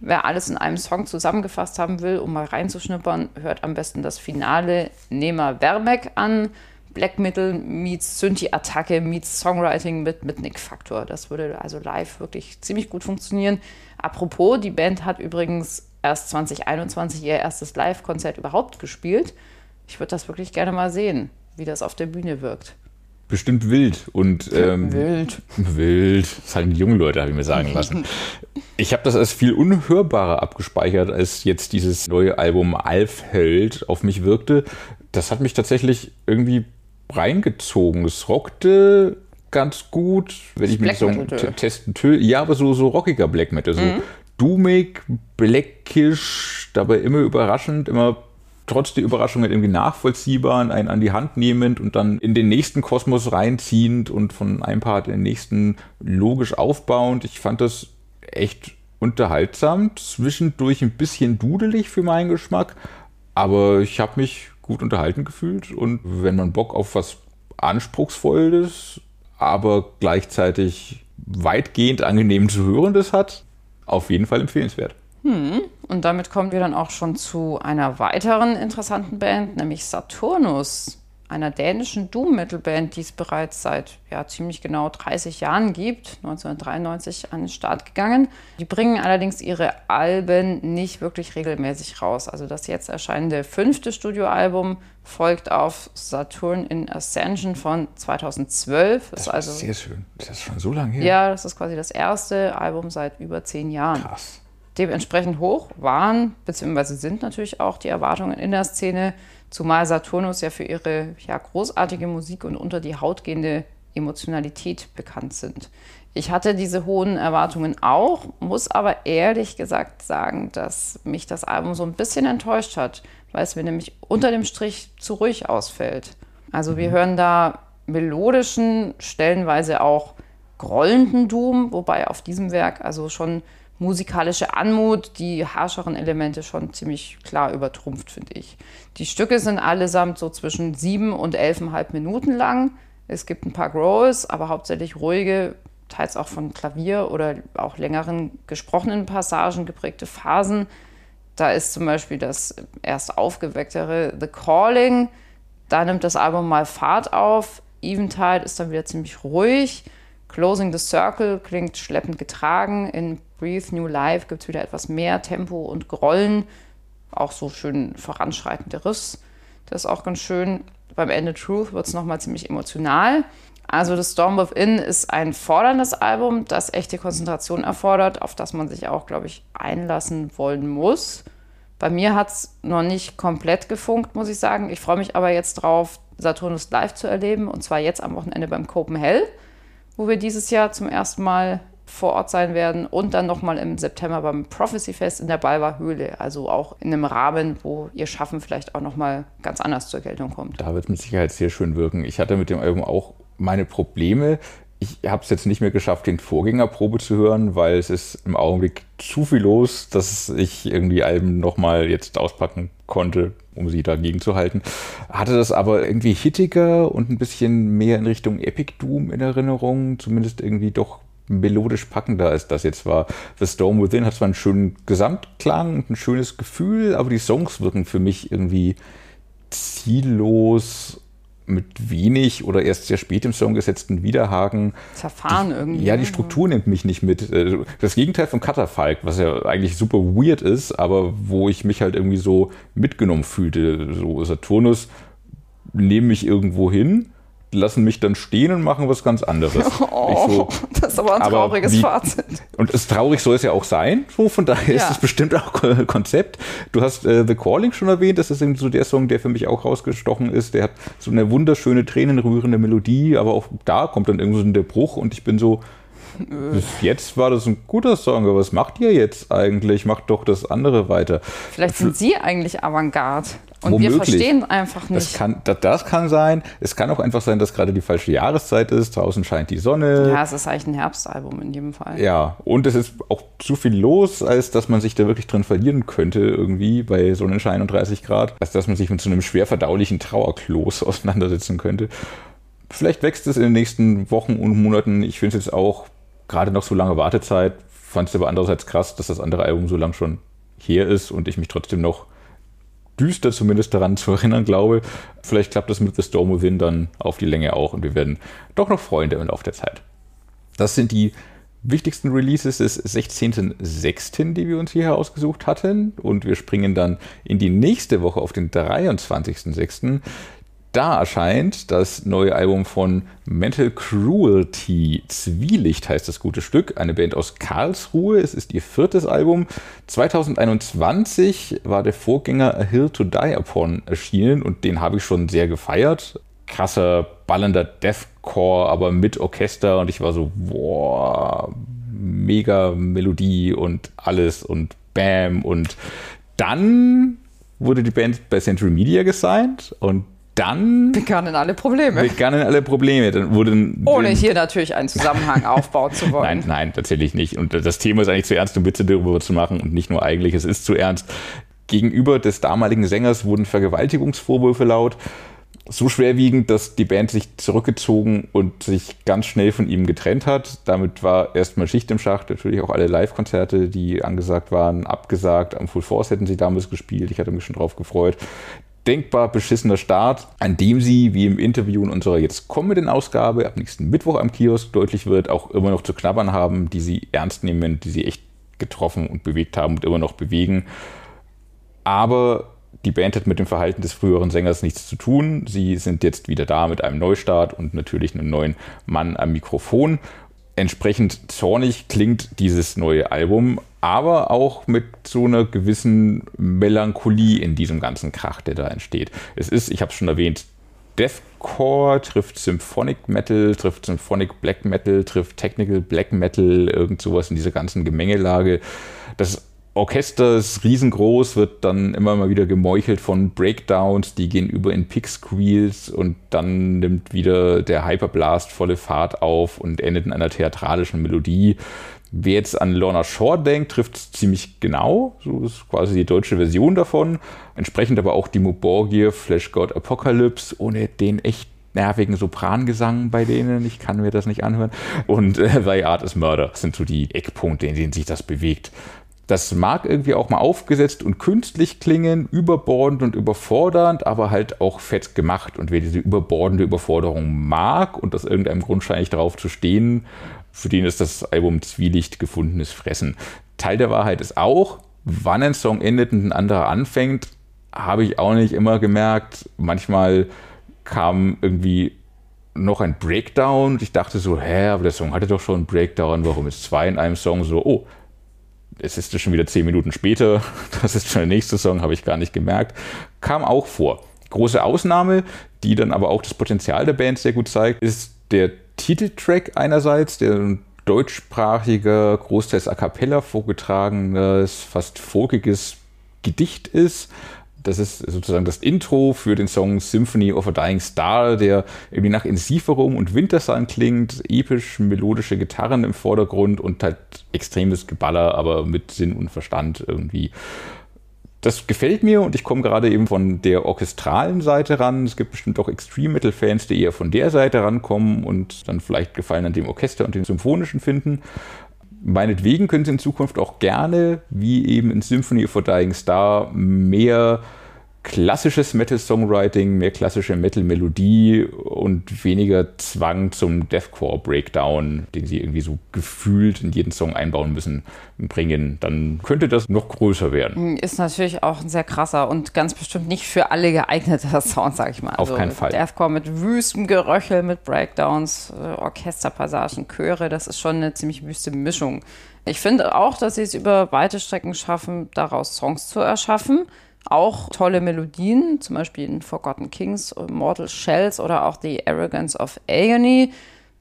Wer alles in einem Song zusammengefasst haben will, um mal reinzuschnuppern, hört am besten das Finale Nema Wermek an. Black Metal meets Synthi-Attacke meets Songwriting mit, mit Nick Factor. Das würde also live wirklich ziemlich gut funktionieren. Apropos, die Band hat übrigens erst 2021 ihr erstes Live-Konzert überhaupt gespielt. Ich würde das wirklich gerne mal sehen, wie das auf der Bühne wirkt. Bestimmt wild und ähm, Wild. Wild, das sagen die jungen Leute, habe ich mir sagen lassen. Ich habe das als viel unhörbarer abgespeichert, als jetzt dieses neue Album Alfheld auf mich wirkte. Das hat mich tatsächlich irgendwie reingezogen. Es rockte ganz gut, wenn ich mir Black so testen tö- Ja, aber so, so rockiger Black Metal. So doomig, blackisch, dabei immer überraschend, immer trotz der Überraschungen irgendwie nachvollziehbar, einen an die Hand nehmend und dann in den nächsten Kosmos reinziehend und von einem Part in den nächsten logisch aufbauend. Ich fand das echt unterhaltsam, zwischendurch ein bisschen dudelig für meinen Geschmack, aber ich habe mich gut unterhalten gefühlt und wenn man Bock auf was Anspruchsvolles, aber gleichzeitig weitgehend angenehm zu hörendes hat, auf jeden Fall empfehlenswert. Und damit kommen wir dann auch schon zu einer weiteren interessanten Band, nämlich Saturnus. einer dänischen Doom-Metal-Band, die es bereits seit ja, ziemlich genau 30 Jahren gibt, 1993 an den Start gegangen. Die bringen allerdings ihre Alben nicht wirklich regelmäßig raus. Also das jetzt erscheinende fünfte Studioalbum folgt auf Saturn in Ascension von 2012. Das ist ist also sehr schön. Das ist schon so lange her. ja, das ist quasi das erste Album seit über zehn Jahren. Krass. Dementsprechend hoch waren, beziehungsweise sind natürlich auch die Erwartungen in der Szene, zumal Saturnus ja für ihre ja, großartige Musik und unter die Haut gehende Emotionalität bekannt sind. Ich hatte diese hohen Erwartungen auch, muss aber ehrlich gesagt sagen, dass mich das Album so ein bisschen enttäuscht hat, weil es mir nämlich unter dem Strich zu ruhig ausfällt. Also wir hören da melodischen, stellenweise auch grollenden Doom, wobei auf diesem Werk also schon musikalische Anmut die harscheren Elemente schon ziemlich klar übertrumpft, finde ich. Die Stücke sind allesamt so zwischen sieben und elfeinhalb Minuten lang. Es gibt ein paar Growls, aber hauptsächlich ruhige, teils auch von Klavier oder auch längeren gesprochenen Passagen geprägte Phasen. Da ist zum Beispiel das erst aufgewecktere The Calling. Da nimmt das Album mal Fahrt auf. Eventide ist dann wieder ziemlich ruhig. Closing the Circle klingt schleppend getragen. In Breathe New Life gibt es wieder etwas mehr Tempo und Grollen. Auch so schön voranschreitende Riffs. Das ist auch ganz schön. Beim Ende Truth wird es nochmal ziemlich emotional. Also The Storm Within ist ein forderndes Album, das echte Konzentration erfordert, auf das man sich auch, glaube ich, einlassen wollen muss. Bei mir hat es noch nicht komplett gefunkt, muss ich sagen. Ich freue mich aber jetzt drauf, Saturnus live zu erleben. Und zwar jetzt am Wochenende beim Copenhagen, wo wir dieses Jahr zum ersten Mal vor Ort sein werden. Und dann nochmal im September beim Prophecy Fest in der Balver Höhle. Also auch in einem Rahmen, wo ihr Schaffen vielleicht auch nochmal ganz anders zur Geltung kommt. Da wird es mit Sicherheit sehr schön wirken. Ich hatte mit dem Album auch meine Probleme. Ich habe es jetzt nicht mehr geschafft, den Vorgängerprobe zu hören, weil es ist im Augenblick zu viel los, dass ich irgendwie Alben nochmal jetzt auspacken konnte, um sie dagegen zu halten. Hatte das aber irgendwie hittiger und ein bisschen mehr in Richtung Epic Doom in Erinnerung, zumindest irgendwie doch melodisch packender als das jetzt war. The Storm Within hat zwar einen schönen Gesamtklang und ein schönes Gefühl, aber die Songs wirken für mich irgendwie ziellos mit wenig oder erst sehr spät im Song gesetzten Widerhaken. Zerfahren irgendwie. Ja, die Struktur nimmt mich nicht mit. Äh, Das Gegenteil von Cutterfalk, was ja eigentlich super weird ist, aber wo ich mich halt irgendwie so mitgenommen fühlte. So Saturnus nehmen mich irgendwo hin, lassen mich dann stehen und machen was ganz anderes. Oh, so, das ist aber ein aber trauriges wie- Fazit. und es traurig soll es ja auch sein. So, von daher ist Ja. es bestimmt auch Ko- Konzept. Du hast äh, The Calling schon erwähnt. Das ist irgendwie so der Song, der für mich auch rausgestochen ist. Der hat so eine wunderschöne, tränenrührende Melodie, aber auch da kommt dann irgendwie so der Bruch und ich bin so, bis jetzt war das ein guter Song, aber was macht ihr jetzt eigentlich? Macht doch das andere weiter. Vielleicht sind Sie eigentlich Avantgarde und wir Womöglich. verstehen einfach Das nicht. kann, das, das kann sein. Es kann auch einfach sein, dass gerade die falsche Jahreszeit ist. Draußen scheint die Sonne. Ja, es ist eigentlich ein Herbstalbum in jedem Fall. Ja, und es ist auch zu viel los, als dass man sich da wirklich drin verlieren könnte, irgendwie bei Sonnenschein und 30 Grad, als dass man sich mit so einem schwer verdaulichen Trauerkloß auseinandersetzen könnte. Vielleicht wächst es in den nächsten Wochen und Monaten. Ich finde es jetzt auch gerade noch so lange Wartezeit, fand es aber andererseits krass, dass das andere Album so lang schon her ist und ich mich trotzdem noch düster zumindest daran zu erinnern glaube. Vielleicht klappt das mit The Storm Within dann auf die Länge auch und wir werden doch noch Freunde im Laufe der Zeit. Das sind die wichtigsten Releases des 16.06., die wir uns hier ausgesucht hatten. Und wir springen dann in die nächste Woche auf den 23.06. Da erscheint das neue Album von Mental Cruelty. Zwielicht heißt das gute Stück. Eine Band aus Karlsruhe. Es ist ihr viertes Album. 2021 war der Vorgänger A Hill to Die Upon erschienen und den habe ich schon sehr gefeiert. Krasser, ballender Deathcore, aber mit Orchester und ich war so, boah, mega Melodie und alles und Bam und dann wurde die Band bei Central Media gesigned und dann Begannen alle Probleme. begannen alle Probleme. Dann wurden Ohne hier natürlich einen Zusammenhang aufbauen zu wollen. Nein, nein, tatsächlich nicht. Und das Thema ist eigentlich zu ernst, um Witze darüber zu machen und nicht nur eigentlich, es ist zu ernst. Gegenüber des damaligen Sängers wurden Vergewaltigungsvorwürfe laut. So schwerwiegend, dass die Band sich zurückgezogen und sich ganz schnell von ihm getrennt hat. Damit war erstmal Schicht im Schacht. Natürlich auch alle Live-Konzerte, die angesagt waren, abgesagt. Am Full Force hätten sie damals gespielt. Ich hatte mich schon drauf gefreut. Denkbar beschissener Start, an dem sie, wie im Interview in unserer jetzt kommenden Ausgabe, ab nächsten Mittwoch am Kiosk deutlich wird, auch immer noch zu knabbern haben, die sie ernst nehmen, die sie echt getroffen und bewegt haben und immer noch bewegen. Aber die Band hat mit dem Verhalten des früheren Sängers nichts zu tun. Sie sind jetzt wieder da mit einem Neustart und natürlich einem neuen Mann am Mikrofon. Entsprechend zornig klingt dieses neue Album, aber auch mit so einer gewissen Melancholie in diesem ganzen Krach, der da entsteht. Es ist, ich habe es schon erwähnt, Deathcore trifft Symphonic Metal, trifft Symphonic Black Metal, trifft Technical Black Metal, irgend sowas in dieser ganzen Gemengelage. Das Orchester ist riesengroß, wird dann immer mal wieder gemeuchelt von Breakdowns, die gehen über in Pick Squeals und dann nimmt wieder der Hyperblast volle Fahrt auf und endet in einer theatralischen Melodie. Wer jetzt an Lorna Shore denkt, trifft es ziemlich genau. So ist quasi die deutsche Version davon. Entsprechend aber auch Dimo Borgir, Flash God Apocalypse, ohne den echt nervigen Soprangesang bei denen. Ich kann mir das nicht anhören. Und äh, Thy Art is Murder sind so die Eckpunkte, in denen sich das bewegt. Das mag irgendwie auch mal aufgesetzt und künstlich klingen, überbordend und überfordernd, aber halt auch fett gemacht. Und wer diese überbordende Überforderung mag und aus irgendeinem Grund scheint darauf zu stehen, für den ist das Album Zwielicht gefundenes Fressen. Teil der Wahrheit ist auch, wann ein Song endet und ein anderer anfängt, habe ich auch nicht immer gemerkt. Manchmal kam irgendwie noch ein Breakdown und ich dachte so, hä, aber der Song hatte doch schon einen Breakdown, warum ist zwei in einem Song so, oh, es ist schon wieder zehn Minuten später, das ist schon der nächste Song, habe ich gar nicht gemerkt, kam auch vor. Große Ausnahme, die dann aber auch das Potenzial der Band sehr gut zeigt, ist der Titeltrack einerseits, der ein deutschsprachiger, großteils a cappella vorgetragenes, fast folkiges Gedicht ist, das ist sozusagen das Intro für den Song Symphony of a Dying Star, der irgendwie nach Ensiferum und Wintersand klingt, episch melodische Gitarren im Vordergrund und halt extremes Geballer, aber mit Sinn und Verstand irgendwie. Das gefällt mir und ich komme gerade eben von der orchestralen Seite ran. Es gibt bestimmt auch Extreme Metal Fans, die eher von der Seite rankommen und dann vielleicht Gefallen an dem Orchester und dem Symphonischen finden meinetwegen können sie in Zukunft auch gerne, wie eben in Symphony of a Dying Star, mehr klassisches Metal-Songwriting, mehr klassische Metal-Melodie und weniger Zwang zum Deathcore-Breakdown, den sie irgendwie so gefühlt in jeden Song einbauen müssen, bringen. Dann könnte das noch größer werden. Hm, ist natürlich auch ein sehr krasser und ganz bestimmt nicht für alle geeigneter Sound, sag ich mal. Auf also keinen Fall. Deathcore mit wüstem Geröchel, mit Breakdowns, äh, Orchesterpassagen, Chöre, das ist schon eine ziemlich wüste Mischung. Ich finde auch, dass sie es über weite Strecken schaffen, daraus Songs zu erschaffen auch tolle Melodien, zum Beispiel in Forgotten Kings, Mortal Shells oder auch The Arrogance of Agony.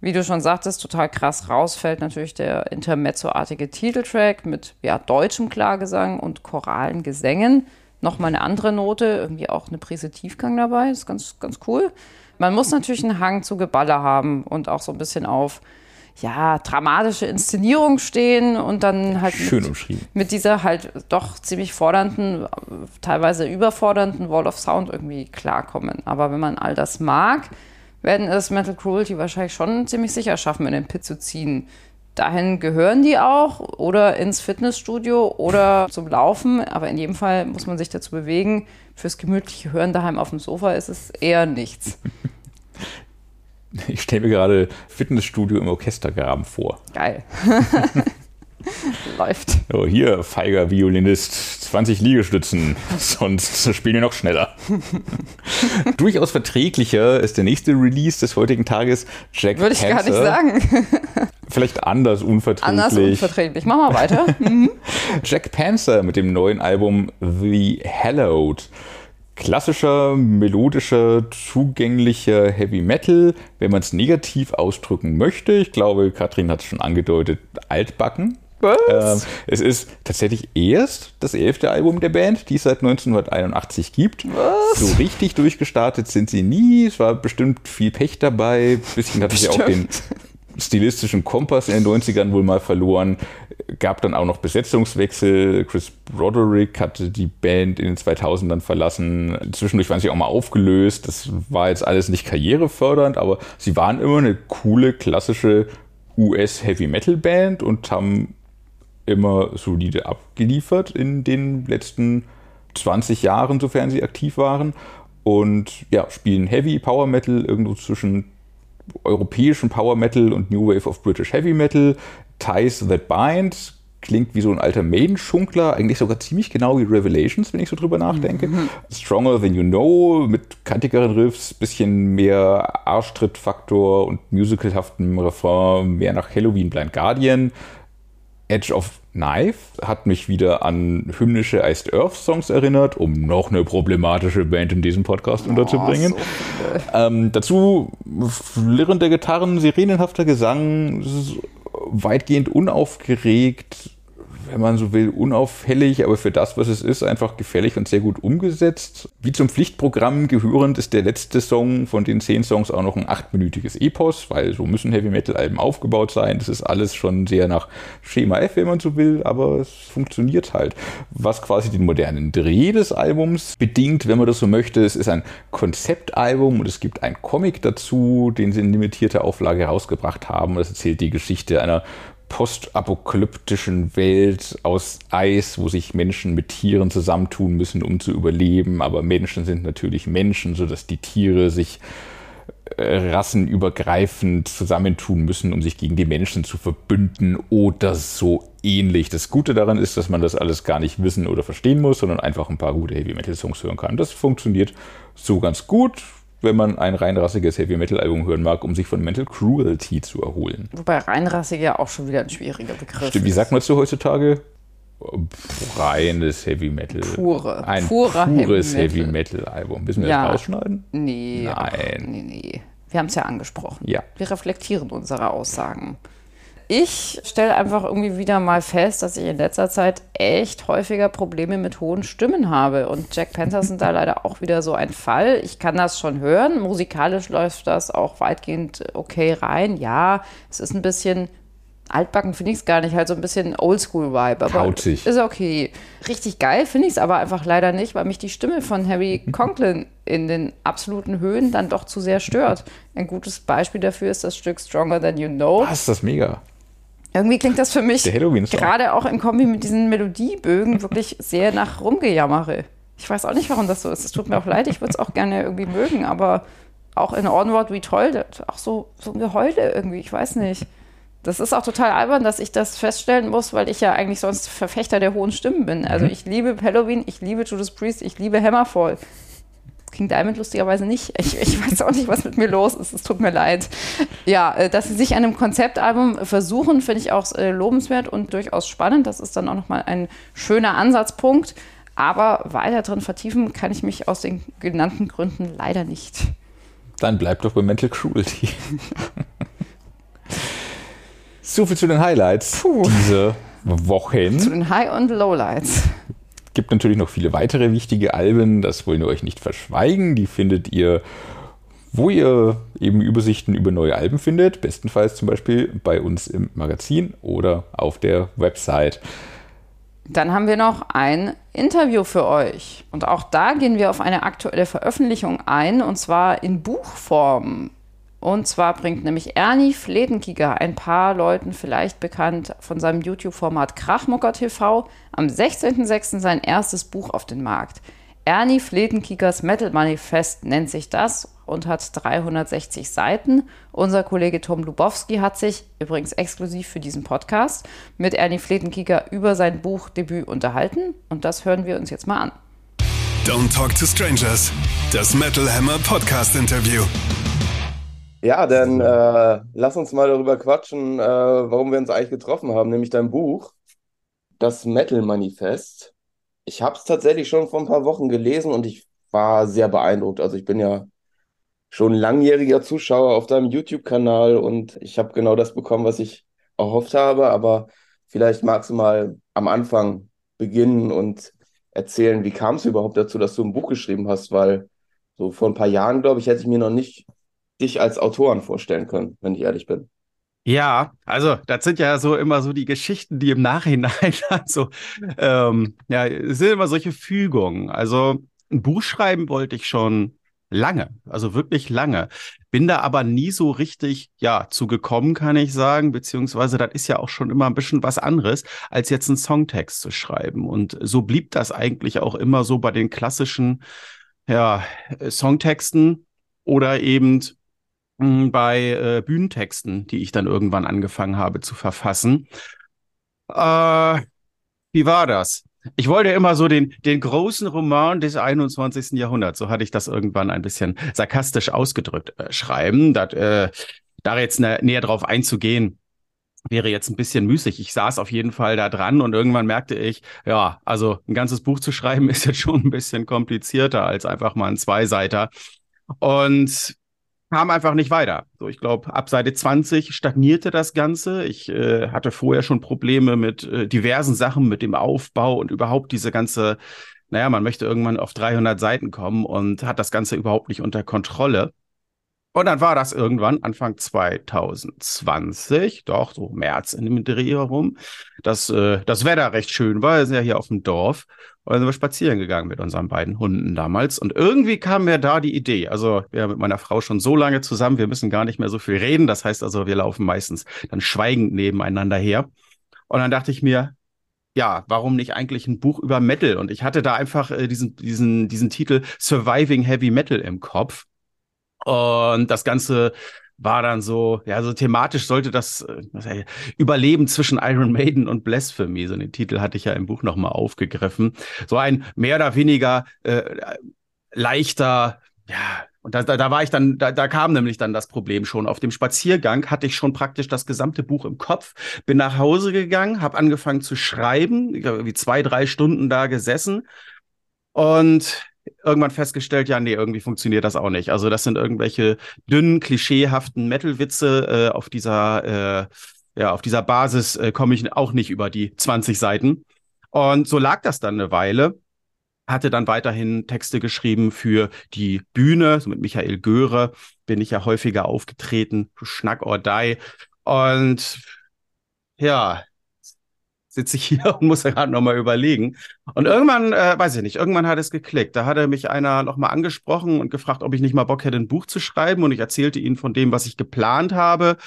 Wie du schon sagtest, total krass rausfällt natürlich der intermezzoartige Titeltrack mit ja, deutschem Klagesang und choralen Gesängen. Nochmal eine andere Note, irgendwie auch eine Prise Tiefgang dabei, ist ganz, ganz cool. Man muss natürlich einen Hang zu Geballer haben und auch so ein bisschen auf ja, dramatische Inszenierung stehen und dann halt Schön mit, mit, dieser halt doch ziemlich fordernden, teilweise überfordernden Wall of Sound irgendwie klarkommen. Aber wenn man all das mag, werden es Metal Cruelty wahrscheinlich schon ziemlich sicher schaffen, in den Pit zu ziehen. Dahin gehören die auch oder ins Fitnessstudio oder zum Laufen, aber in jedem Fall muss man sich dazu bewegen. Fürs gemütliche Hören daheim auf dem Sofa ist es eher nichts. Ich stelle mir gerade Fitnessstudio im Orchestergraben vor. Geil. Läuft. Oh, hier, feiger Violinist, 20 Liegestützen, sonst spielen wir noch schneller. Durchaus verträglicher ist der nächste Release des heutigen Tages, Jack Würde ich Panzer. gar nicht sagen. Vielleicht anders unverträglich. Anders unverträglich. Mach mal weiter. Mhm. Jack Panzer mit dem neuen Album The Hallowed klassischer, melodischer, zugänglicher Heavy Metal, wenn man es negativ ausdrücken möchte. Ich glaube, Katrin hat es schon angedeutet, altbacken. Was? Ähm, es ist tatsächlich erst das elfte Album der Band, die es seit 1981 gibt. Was? So richtig durchgestartet sind sie nie. Es war bestimmt viel Pech dabei. Ein bisschen hatte sie auch den stilistischen Kompass in den 90ern wohl mal verloren. Gab dann auch noch Besetzungswechsel. Chris Broderick hatte die Band in den 2000ern verlassen. Zwischendurch waren sie auch mal aufgelöst. Das war jetzt alles nicht karrierefördernd, aber sie waren immer eine coole, klassische US-Heavy-Metal-Band und haben immer solide abgeliefert in den letzten 20 Jahren, sofern sie aktiv waren. Und ja, spielen Heavy Power Metal irgendwo zwischen europäischem Power Metal und New Wave of British Heavy Metal. Ties That Bind klingt wie so ein alter Maiden-Schunkler, eigentlich sogar ziemlich genau wie Revelations, wenn ich so drüber nachdenke. Mhm. Stronger Than You Know, mit kantigeren Riffs, bisschen mehr Arschtrittfaktor und musicalhaftem Refrain, mehr nach Halloween Blind Guardian. Edge of Knife hat mich wieder an hymnische Iced Earth Songs erinnert, um noch eine problematische Band in diesem Podcast oh, unterzubringen. So ähm, dazu flirrende Gitarren, sirenenhafter Gesang, weitgehend unaufgeregt, wenn man so will, unauffällig, aber für das, was es ist, einfach gefällig und sehr gut umgesetzt. Wie zum Pflichtprogramm gehörend ist der letzte Song von den zehn Songs auch noch ein achtminütiges Epos, weil so müssen Heavy Metal Alben aufgebaut sein. Das ist alles schon sehr nach Schema F, wenn man so will, aber es funktioniert halt. Was quasi den modernen Dreh des Albums bedingt, wenn man das so möchte. Es ist ein Konzeptalbum und es gibt einen Comic dazu, den sie in limitierter Auflage rausgebracht haben. Das erzählt die Geschichte einer postapokalyptischen Welt aus Eis, wo sich Menschen mit Tieren zusammentun müssen, um zu überleben. Aber Menschen sind natürlich Menschen, sodass die Tiere sich äh, rassenübergreifend zusammentun müssen, um sich gegen die Menschen zu verbünden oder so ähnlich. Das Gute daran ist, dass man das alles gar nicht wissen oder verstehen muss, sondern einfach ein paar gute Heavy Metal Songs hören kann. Das funktioniert so ganz gut wenn man ein reinrassiges Heavy Metal Album hören mag, um sich von Mental Cruelty zu erholen. Wobei reinrassig ja auch schon wieder ein schwieriger Begriff Stimmt, wie sagt man zu heutzutage? Reines Heavy Metal. Pure. Ein pures Heavy Metal, Heavy Metal Album. Müssen wir ja. das rausschneiden? Nee. Nein. Ach, nee, nee. Wir haben es ja angesprochen. Ja. Wir reflektieren unsere Aussagen. Ich stelle einfach irgendwie wieder mal fest, dass ich in letzter Zeit echt häufiger Probleme mit hohen Stimmen habe. Und Jack Panthers sind da leider auch wieder so ein Fall. Ich kann das schon hören. Musikalisch läuft das auch weitgehend okay rein. Ja, es ist ein bisschen altbacken finde ich es gar nicht, halt so ein bisschen Oldschool-Vibe. Aber Kautzig. ist okay. Richtig geil finde ich es aber einfach leider nicht, weil mich die Stimme von Harry Conklin in den absoluten Höhen dann doch zu sehr stört. Ein gutes Beispiel dafür ist das Stück Stronger Than You Know. Das ist mega. Irgendwie klingt das für mich gerade auch im Kombi mit diesen Melodiebögen wirklich sehr nach Rumgejammere. Ich weiß auch nicht, warum das so ist. Es tut mir auch leid, ich würde es auch gerne irgendwie mögen, aber auch in Onward toll, auch so, so ein Geheule irgendwie, ich weiß nicht. Das ist auch total albern, dass ich das feststellen muss, weil ich ja eigentlich sonst Verfechter der hohen Stimmen bin. Also mhm. ich liebe Halloween, ich liebe Judas Priest, ich liebe Hammerfall. King Diamond lustigerweise nicht. Ich, ich weiß auch nicht, was mit mir los ist. Es tut mir leid. Ja, äh, dass sie sich an einem Konzeptalbum versuchen, finde ich auch äh, lobenswert und durchaus spannend. Das ist dann auch nochmal ein schöner Ansatzpunkt. Aber weiter drin vertiefen kann ich mich aus den genannten Gründen leider nicht. Dann bleibt doch bei Mental Cruelty. so viel zu den Highlights Puh. diese Wochen. Zu den High- und Lowlights gibt natürlich noch viele weitere wichtige Alben, das wollen wir euch nicht verschweigen. Die findet ihr, wo ihr eben Übersichten über neue Alben findet. Bestenfalls zum Beispiel bei uns im Magazin oder auf der Website. Dann haben wir noch ein Interview für euch. Und auch da gehen wir auf eine aktuelle Veröffentlichung ein, und zwar in Buchform. Und zwar bringt nämlich Ernie Fledenkiger, ein paar Leuten vielleicht bekannt von seinem YouTube-Format Krachmucker TV, am 16.06. sein erstes Buch auf den Markt. Ernie Fledenkikers Metal Manifest nennt sich das und hat 360 Seiten. Unser Kollege Tom Lubowski hat sich, übrigens exklusiv für diesen Podcast, mit Ernie Fledenkiger über sein Buchdebüt unterhalten und das hören wir uns jetzt mal an. Don't Talk to Strangers, das Metal Hammer Podcast Interview. Ja, dann äh, lass uns mal darüber quatschen, äh, warum wir uns eigentlich getroffen haben, nämlich dein Buch, das Metal Manifest. Ich habe es tatsächlich schon vor ein paar Wochen gelesen und ich war sehr beeindruckt. Also ich bin ja schon langjähriger Zuschauer auf deinem YouTube-Kanal und ich habe genau das bekommen, was ich erhofft habe. Aber vielleicht magst du mal am Anfang beginnen und erzählen, wie kam es überhaupt dazu, dass du ein Buch geschrieben hast, weil so vor ein paar Jahren, glaube ich, hätte ich mir noch nicht dich als Autoren vorstellen können, wenn ich ehrlich bin. Ja, also das sind ja so immer so die Geschichten, die im Nachhinein also ähm, ja, es sind immer solche Fügungen. Also ein Buch schreiben wollte ich schon lange, also wirklich lange. Bin da aber nie so richtig, ja, zugekommen, kann ich sagen, beziehungsweise das ist ja auch schon immer ein bisschen was anderes, als jetzt einen Songtext zu schreiben. Und so blieb das eigentlich auch immer so bei den klassischen, ja, Songtexten oder eben bei äh, Bühnentexten, die ich dann irgendwann angefangen habe zu verfassen. Äh, wie war das? Ich wollte immer so den, den großen Roman des 21. Jahrhunderts, so hatte ich das irgendwann ein bisschen sarkastisch ausgedrückt, äh, schreiben. Dat, äh, da jetzt nä näher drauf einzugehen, wäre jetzt ein bisschen müßig. Ich saß auf jeden Fall da dran und irgendwann merkte ich, ja, also ein ganzes Buch zu schreiben ist jetzt schon ein bisschen komplizierter als einfach mal ein Zweiseiter. Und kam einfach nicht weiter. So, ich glaube, ab Seite 20 stagnierte das Ganze. Ich äh, hatte vorher schon Probleme mit äh, diversen Sachen, mit dem Aufbau und überhaupt diese ganze, naja, man möchte irgendwann auf 300 Seiten kommen und hat das Ganze überhaupt nicht unter Kontrolle. Und dann war das irgendwann Anfang 2020, doch so März in dem Dreh herum, dass äh, das Wetter recht schön war. Wir sind ja hier auf dem Dorf. Und dann sind wir spazieren gegangen mit unseren beiden Hunden damals. Und irgendwie kam mir da die Idee. Also, wir mit meiner Frau schon so lange zusammen, wir müssen gar nicht mehr so viel reden. Das heißt also, wir laufen meistens dann schweigend nebeneinander her. Und dann dachte ich mir, ja, warum nicht eigentlich ein Buch über Metal? Und ich hatte da einfach äh, diesen, diesen, diesen Titel Surviving Heavy Metal im Kopf. Und das Ganze war dann so, ja, so thematisch sollte das äh, Überleben zwischen Iron Maiden und Blasphemy, so den Titel hatte ich ja im Buch nochmal aufgegriffen. So ein mehr oder weniger äh, leichter, ja, und da, da, da war ich dann, da, da kam nämlich dann das Problem schon. Auf dem Spaziergang hatte ich schon praktisch das gesamte Buch im Kopf, bin nach Hause gegangen, habe angefangen zu schreiben, wie zwei, drei Stunden da gesessen und irgendwann festgestellt, ja, nee, irgendwie funktioniert das auch nicht. Also das sind irgendwelche dünnen, klischeehaften Metal-Witze äh, auf dieser, äh, ja, auf dieser Basis äh, komme ich auch nicht über die 20 Seiten. Und so lag das dann eine Weile. Hatte dann weiterhin Texte geschrieben für die Bühne, so mit Michael Göre bin ich ja häufiger aufgetreten, Schnack or Die. Und ja, sitze ich hier und muss gerade nochmal überlegen. Und irgendwann, äh, weiß ich nicht, irgendwann hat es geklickt. Da hatte mich einer nochmal angesprochen und gefragt, ob ich nicht mal Bock hätte, ein Buch zu schreiben. Und ich erzählte ihnen von dem, was ich geplant habe.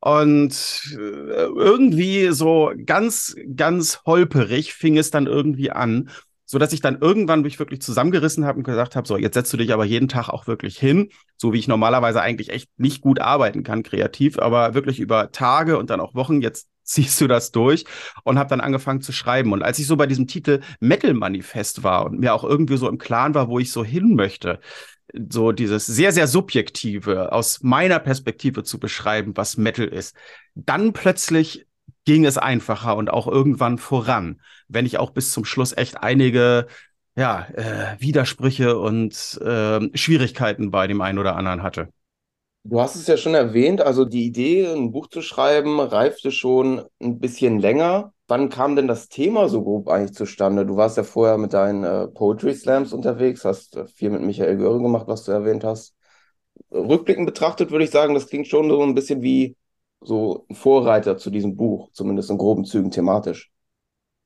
Und äh, irgendwie so ganz, ganz holperig fing es dann irgendwie an, so dass ich dann irgendwann mich wirklich zusammengerissen habe und gesagt habe, so, jetzt setzt du dich aber jeden Tag auch wirklich hin, so wie ich normalerweise eigentlich echt nicht gut arbeiten kann, kreativ, aber wirklich über Tage und dann auch Wochen, jetzt ziehst du das durch und habe dann angefangen zu schreiben. Und als ich so bei diesem Titel Metal Manifest war und mir auch irgendwie so im Klaren war, wo ich so hin möchte, so dieses sehr, sehr subjektive aus meiner Perspektive zu beschreiben, was Metal ist, dann plötzlich ging es einfacher und auch irgendwann voran, wenn ich auch bis zum Schluss echt einige ja, äh, Widersprüche und äh, Schwierigkeiten bei dem einen oder anderen hatte. Du hast es ja schon erwähnt, also die Idee, ein Buch zu schreiben, reifte schon ein bisschen länger. Wann kam denn das Thema so grob eigentlich zustande? Du warst ja vorher mit deinen äh, Poetry Slams unterwegs, hast äh, viel mit Michael Göre gemacht, was du erwähnt hast. Rückblickend betrachtet würde ich sagen, das klingt schon so ein bisschen wie so ein Vorreiter zu diesem Buch, zumindest in groben Zügen thematisch.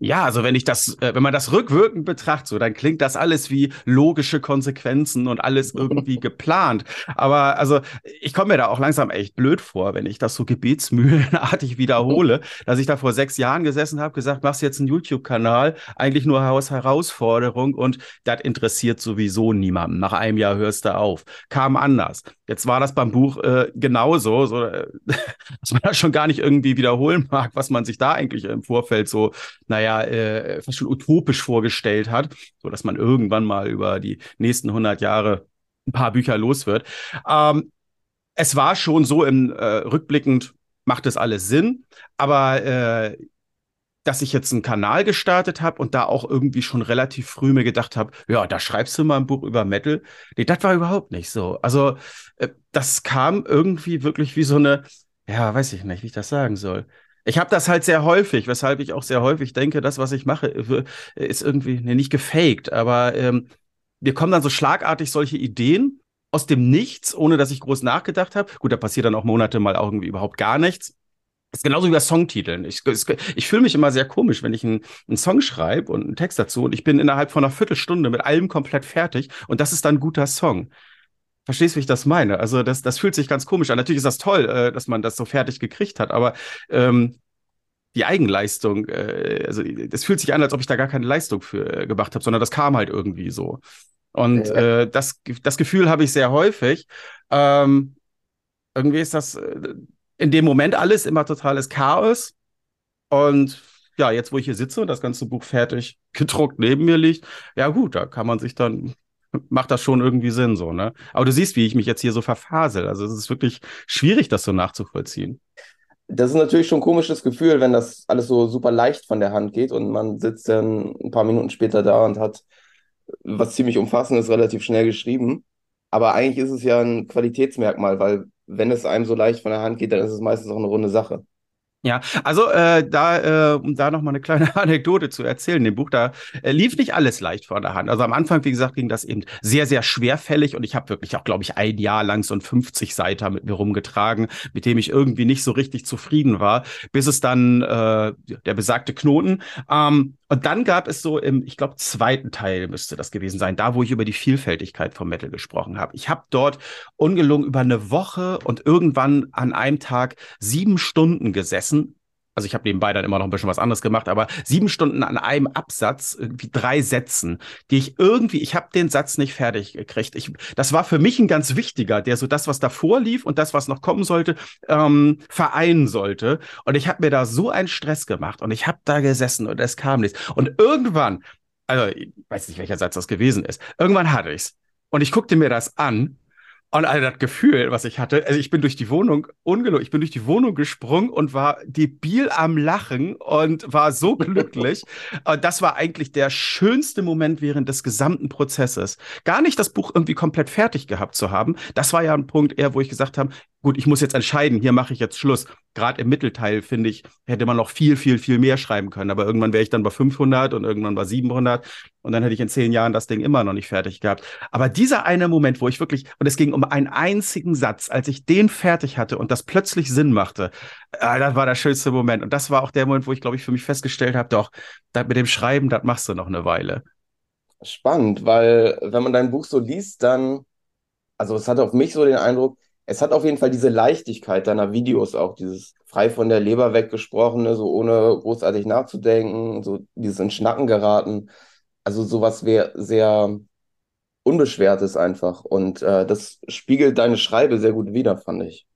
Ja, also wenn ich das, äh, wenn man das rückwirkend betrachtet, so, dann klingt das alles wie logische Konsequenzen und alles irgendwie geplant. Aber also ich komme mir da auch langsam echt blöd vor, wenn ich das so gebetsmühlenartig wiederhole, dass ich da vor sechs Jahren gesessen habe, gesagt, machst jetzt einen YouTube-Kanal, eigentlich nur aus Herausforderung und das interessiert sowieso niemanden. Nach einem Jahr hörst du auf. Kam anders. Jetzt war das beim Buch äh, genauso, so, äh, dass man das schon gar nicht irgendwie wiederholen mag, was man sich da eigentlich im Vorfeld so, naja, äh, fast schon utopisch vorgestellt hat, so dass man irgendwann mal über die nächsten 100 Jahre ein paar Bücher los wird. Ähm, es war schon so im äh, rückblickend macht es alles Sinn, aber äh, dass ich jetzt einen Kanal gestartet habe und da auch irgendwie schon relativ früh mir gedacht habe, ja, da schreibst du mal ein Buch über Metal. Nee, das war überhaupt nicht so. Also, äh, das kam irgendwie wirklich wie so eine, ja, weiß ich nicht, wie ich das sagen soll. Ich habe das halt sehr häufig, weshalb ich auch sehr häufig denke, das, was ich mache, ist irgendwie, nee, nicht gefaked, aber ähm, mir kommen dann so schlagartig solche Ideen aus dem Nichts, ohne dass ich groß nachgedacht habe. Gut, da passiert dann auch Monate mal irgendwie überhaupt gar nichts. Das ist genauso wie bei Songtiteln. Ich, ich fühle mich immer sehr komisch, wenn ich einen, einen Song schreibe und einen Text dazu und ich bin innerhalb von einer Viertelstunde mit allem komplett fertig und das ist dann ein guter Song. Verstehst, wie ich das meine? Also das, das fühlt sich ganz komisch an. Natürlich ist das toll, äh, dass man das so fertig gekriegt hat, aber ähm, die Eigenleistung, äh, also das fühlt sich an, als ob ich da gar keine Leistung für äh, gemacht habe, sondern das kam halt irgendwie so. Und ja. äh, das, das Gefühl habe ich sehr häufig. Ähm, irgendwie ist das äh, in dem Moment alles immer totales Chaos. Und ja, jetzt, wo ich hier sitze und das ganze Buch fertig gedruckt neben mir liegt, ja gut, da kann man sich dann macht das schon irgendwie Sinn so, ne? Aber du siehst, wie ich mich jetzt hier so verfasel. Also es ist wirklich schwierig, das so nachzuvollziehen. Das ist natürlich schon ein komisches Gefühl, wenn das alles so super leicht von der Hand geht und man sitzt dann ein paar Minuten später da und hat was ziemlich umfassendes, relativ schnell geschrieben. Aber eigentlich ist es ja ein Qualitätsmerkmal, weil wenn es einem so leicht von der Hand geht, dann ist es meistens auch eine runde Sache. Ja, also äh, da, äh, um da noch mal eine kleine Anekdote zu erzählen, in dem Buch, da äh, lief nicht alles leicht von der Hand. Also am Anfang, wie gesagt, ging das eben sehr, sehr schwerfällig und ich habe wirklich auch, glaube ich, ein Jahr lang so ein 50 Seiter mit mir rumgetragen, mit dem ich irgendwie nicht so richtig zufrieden war, bis es dann äh, der besagte Knoten ähm, und dann gab es so im, ich glaube, zweiten Teil müsste das gewesen sein, da wo ich über die Vielfältigkeit vom Metal gesprochen habe. Ich habe dort ungelungen über eine Woche und irgendwann an einem Tag sieben Stunden gesessen also ich habe nebenbei dann immer noch ein bisschen was anderes gemacht, aber sieben Stunden an einem Absatz, irgendwie drei Sätzen, die ich irgendwie, ich habe den Satz nicht fertig gekriegt. Ich, das war für mich ein ganz wichtiger, der so das, was davor lief und das, was noch kommen sollte, ähm, vereinen sollte. Und ich habe mir da so einen Stress gemacht und ich habe da gesessen und es kam nichts. Und irgendwann, also ich weiß nicht, welcher Satz das gewesen ist, irgendwann hatte ich's. Und ich guckte mir das an und also das Gefühl, was ich hatte, also ich bin durch die Wohnung, ungelogen, ich bin durch die Wohnung gesprungen und war debil am Lachen und war so glücklich. und das war eigentlich der schönste Moment während des gesamten Prozesses. Gar nicht das Buch irgendwie komplett fertig gehabt zu haben. Das war ja ein Punkt eher, wo ich gesagt habe, gut, ich muss jetzt entscheiden, hier mache ich jetzt Schluss. Gerade im Mittelteil, finde ich, hätte man noch viel, viel, viel mehr schreiben können. Aber irgendwann wäre ich dann bei 500 und irgendwann bei 700 und dann hätte ich in zehn Jahren das Ding immer noch nicht fertig gehabt. Aber dieser eine Moment, wo ich wirklich, und es ging um einen einzigen Satz, als ich den fertig hatte und das plötzlich Sinn machte, äh, das war der schönste Moment. Und das war auch der Moment, wo ich, glaube ich, für mich festgestellt habe, doch, mit dem Schreiben, das machst du noch eine Weile. Spannend, weil wenn man dein Buch so liest, dann, also es hatte auf mich so den Eindruck, es hat auf jeden Fall diese Leichtigkeit deiner Videos auch, dieses frei von der Leber weggesprochene, so ohne großartig nachzudenken, so dieses in Schnacken geraten. Also sowas wäre sehr unbeschwertes einfach. Und äh, das spiegelt deine Schreibe sehr gut wider, fand ich.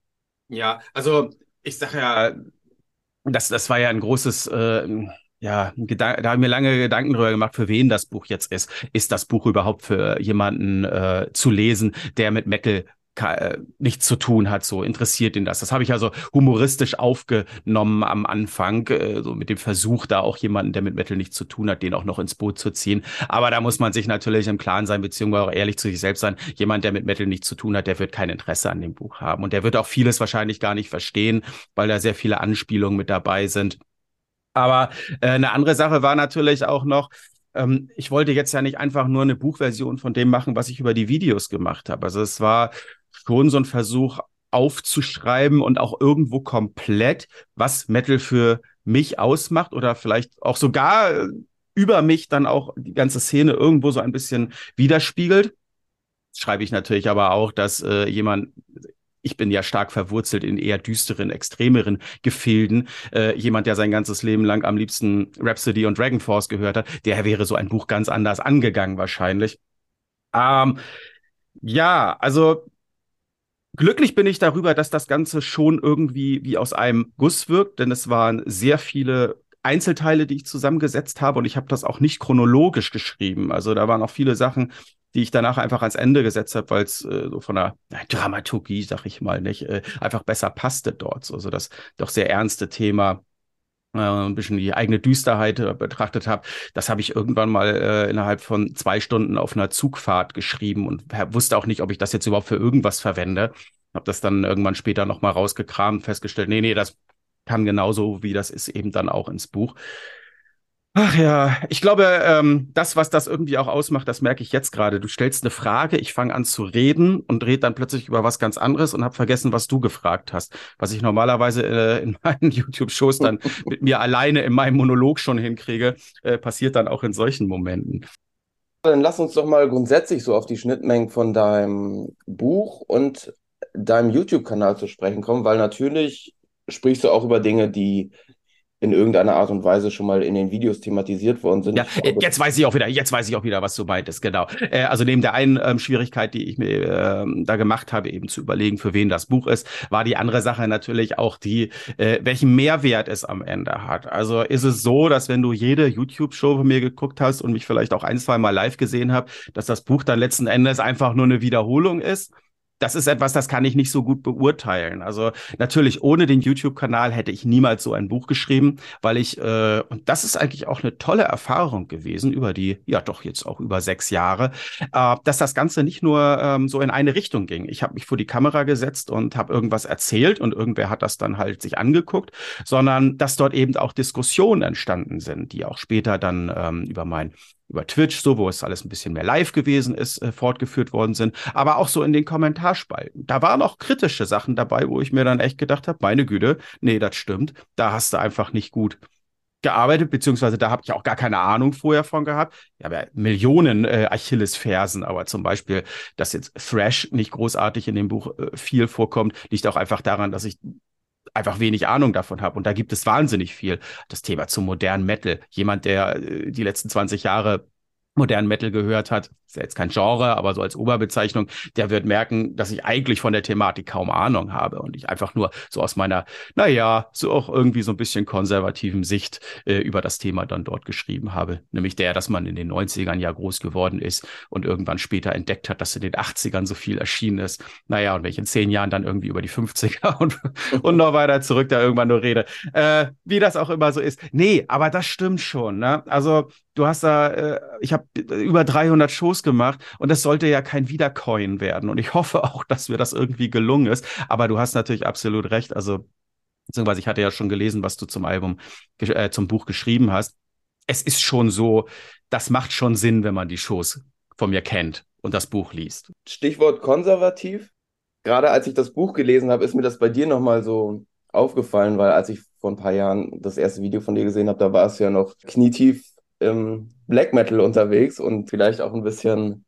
Ja, also ich sage ja, das, das war ja ein großes, äh, ja, da haben wir lange Gedanken drüber gemacht, für wen das Buch jetzt ist. Ist das Buch überhaupt für jemanden äh, zu lesen, der mit Metal nichts zu tun hat, so interessiert ihn das. Das habe ich also humoristisch aufgenommen am Anfang, äh, so mit dem Versuch, da auch jemanden, der mit Metal nichts zu tun hat, den auch noch ins Boot zu ziehen. Aber da muss man sich natürlich im Klaren sein, beziehungsweise auch ehrlich zu sich selbst sein. Jemand, der mit Metal nichts zu tun hat, der wird kein Interesse an dem Buch haben. Und der wird auch vieles wahrscheinlich gar nicht verstehen, weil da sehr viele Anspielungen mit dabei sind. Aber äh, eine andere Sache war natürlich auch noch, ähm, ich wollte jetzt ja nicht einfach nur eine Buchversion von dem machen, was ich über die Videos gemacht habe. Also es war schon so ein Versuch aufzuschreiben und auch irgendwo komplett, was Metal für mich ausmacht oder vielleicht auch sogar äh, über mich dann auch die ganze Szene irgendwo so ein bisschen widerspiegelt. Schreibe ich natürlich aber auch, dass äh, jemand, ich bin ja stark verwurzelt in eher düsteren, extremeren Gefilden. Äh, jemand, der sein ganzes Leben lang am liebsten Rhapsody und Dragon Force gehört hat, der wäre so ein Buch ganz anders angegangen wahrscheinlich. Ähm, ja, also Glücklich bin ich darüber, dass das Ganze schon irgendwie wie aus einem Guss wirkt, denn es waren sehr viele Einzelteile, die ich zusammengesetzt habe und ich habe das auch nicht chronologisch geschrieben. Also da waren auch viele Sachen, die ich danach einfach ans Ende gesetzt habe, weil es äh, so von der Dramaturgie, sag ich mal, nicht, äh, einfach besser passte dort. Also das doch sehr ernste Thema äh, ein bisschen die eigene Düsterheit äh, betrachtet habe. Das habe ich irgendwann mal äh, innerhalb von zwei Stunden auf einer Zugfahrt geschrieben und wusste auch nicht, ob ich das jetzt überhaupt für irgendwas verwende. Habe das dann irgendwann später nochmal rausgekramt, festgestellt, nee, nee, das kann genauso, wie das ist, eben dann auch ins Buch. Ach ja, ich glaube, ähm, das, was das irgendwie auch ausmacht, das merke ich jetzt gerade. Du stellst eine Frage, ich fange an zu reden und rede dann plötzlich über was ganz anderes und habe vergessen, was du gefragt hast. Was ich normalerweise äh, in meinen YouTube-Shows dann mit mir alleine in meinem Monolog schon hinkriege, äh, passiert dann auch in solchen Momenten. Dann lass uns doch mal grundsätzlich so auf die Schnittmengen von deinem Buch und deinem YouTube-Kanal zu sprechen kommen, weil natürlich sprichst du auch über Dinge, die in irgendeiner Art und Weise schon mal in den Videos thematisiert worden sind. Ja, jetzt weiß ich auch wieder, jetzt weiß ich auch wieder, was du meintest, genau. Äh, also neben der einen ähm, Schwierigkeit, die ich mir ähm, da gemacht habe, eben zu überlegen, für wen das Buch ist, war die andere Sache natürlich auch die, äh, welchen Mehrwert es am Ende hat. Also ist es so, dass wenn du jede YouTube-Show von mir geguckt hast und mich vielleicht auch ein, zwei Mal live gesehen habe, dass das Buch dann letzten Endes einfach nur eine Wiederholung ist? Das ist etwas, das kann ich nicht so gut beurteilen. Also natürlich ohne den YouTube-Kanal hätte ich niemals so ein Buch geschrieben, weil ich, äh, und das ist eigentlich auch eine tolle Erfahrung gewesen über die, ja doch jetzt auch über sechs Jahre, äh, dass das Ganze nicht nur ähm, so in eine Richtung ging. Ich habe mich vor die Kamera gesetzt und habe irgendwas erzählt und irgendwer hat das dann halt sich angeguckt, sondern dass dort eben auch Diskussionen entstanden sind, die auch später dann ähm, über mein über Twitch, so wo es alles ein bisschen mehr live gewesen ist, äh, fortgeführt worden sind, aber auch so in den Kommentarspalten. Da waren auch kritische Sachen dabei, wo ich mir dann echt gedacht habe, meine Güte, nee, das stimmt, da hast du einfach nicht gut gearbeitet, beziehungsweise da habe ich auch gar keine Ahnung vorher von gehabt. Ich habe ja Millionen äh, Achillesfersen, aber zum Beispiel, dass jetzt Thrash nicht großartig in dem Buch äh, viel vorkommt, liegt auch einfach daran, dass ich einfach wenig Ahnung davon habe. Und da gibt es wahnsinnig viel. Das Thema zum modernen Metal. Jemand, der äh, die letzten 20 Jahre modernen Metal gehört hat, ist ja jetzt kein Genre, aber so als Oberbezeichnung, der wird merken, dass ich eigentlich von der Thematik kaum Ahnung habe und ich einfach nur so aus meiner, naja, so auch irgendwie so ein bisschen konservativen Sicht äh, über das Thema dann dort geschrieben habe. Nämlich der, dass man in den 90ern ja groß geworden ist und irgendwann später entdeckt hat, dass in den 80ern so viel erschienen ist. Naja, und wenn ich in zehn Jahren dann irgendwie über die 50er und, und noch weiter zurück da irgendwann nur rede, äh, wie das auch immer so ist. Nee, aber das stimmt schon. Ne? Also du hast da, äh, ich habe über 300 Shows gemacht und das sollte ja kein Wiedercoin werden. Und ich hoffe auch, dass mir das irgendwie gelungen ist. Aber du hast natürlich absolut recht. Also, beziehungsweise ich hatte ja schon gelesen, was du zum Album, äh, zum Buch geschrieben hast. Es ist schon so, das macht schon Sinn, wenn man die Shows von mir kennt und das Buch liest. Stichwort konservativ. Gerade als ich das Buch gelesen habe, ist mir das bei dir nochmal so aufgefallen, weil als ich vor ein paar Jahren das erste Video von dir gesehen habe, da war es ja noch knietief im Black Metal unterwegs und vielleicht auch ein bisschen,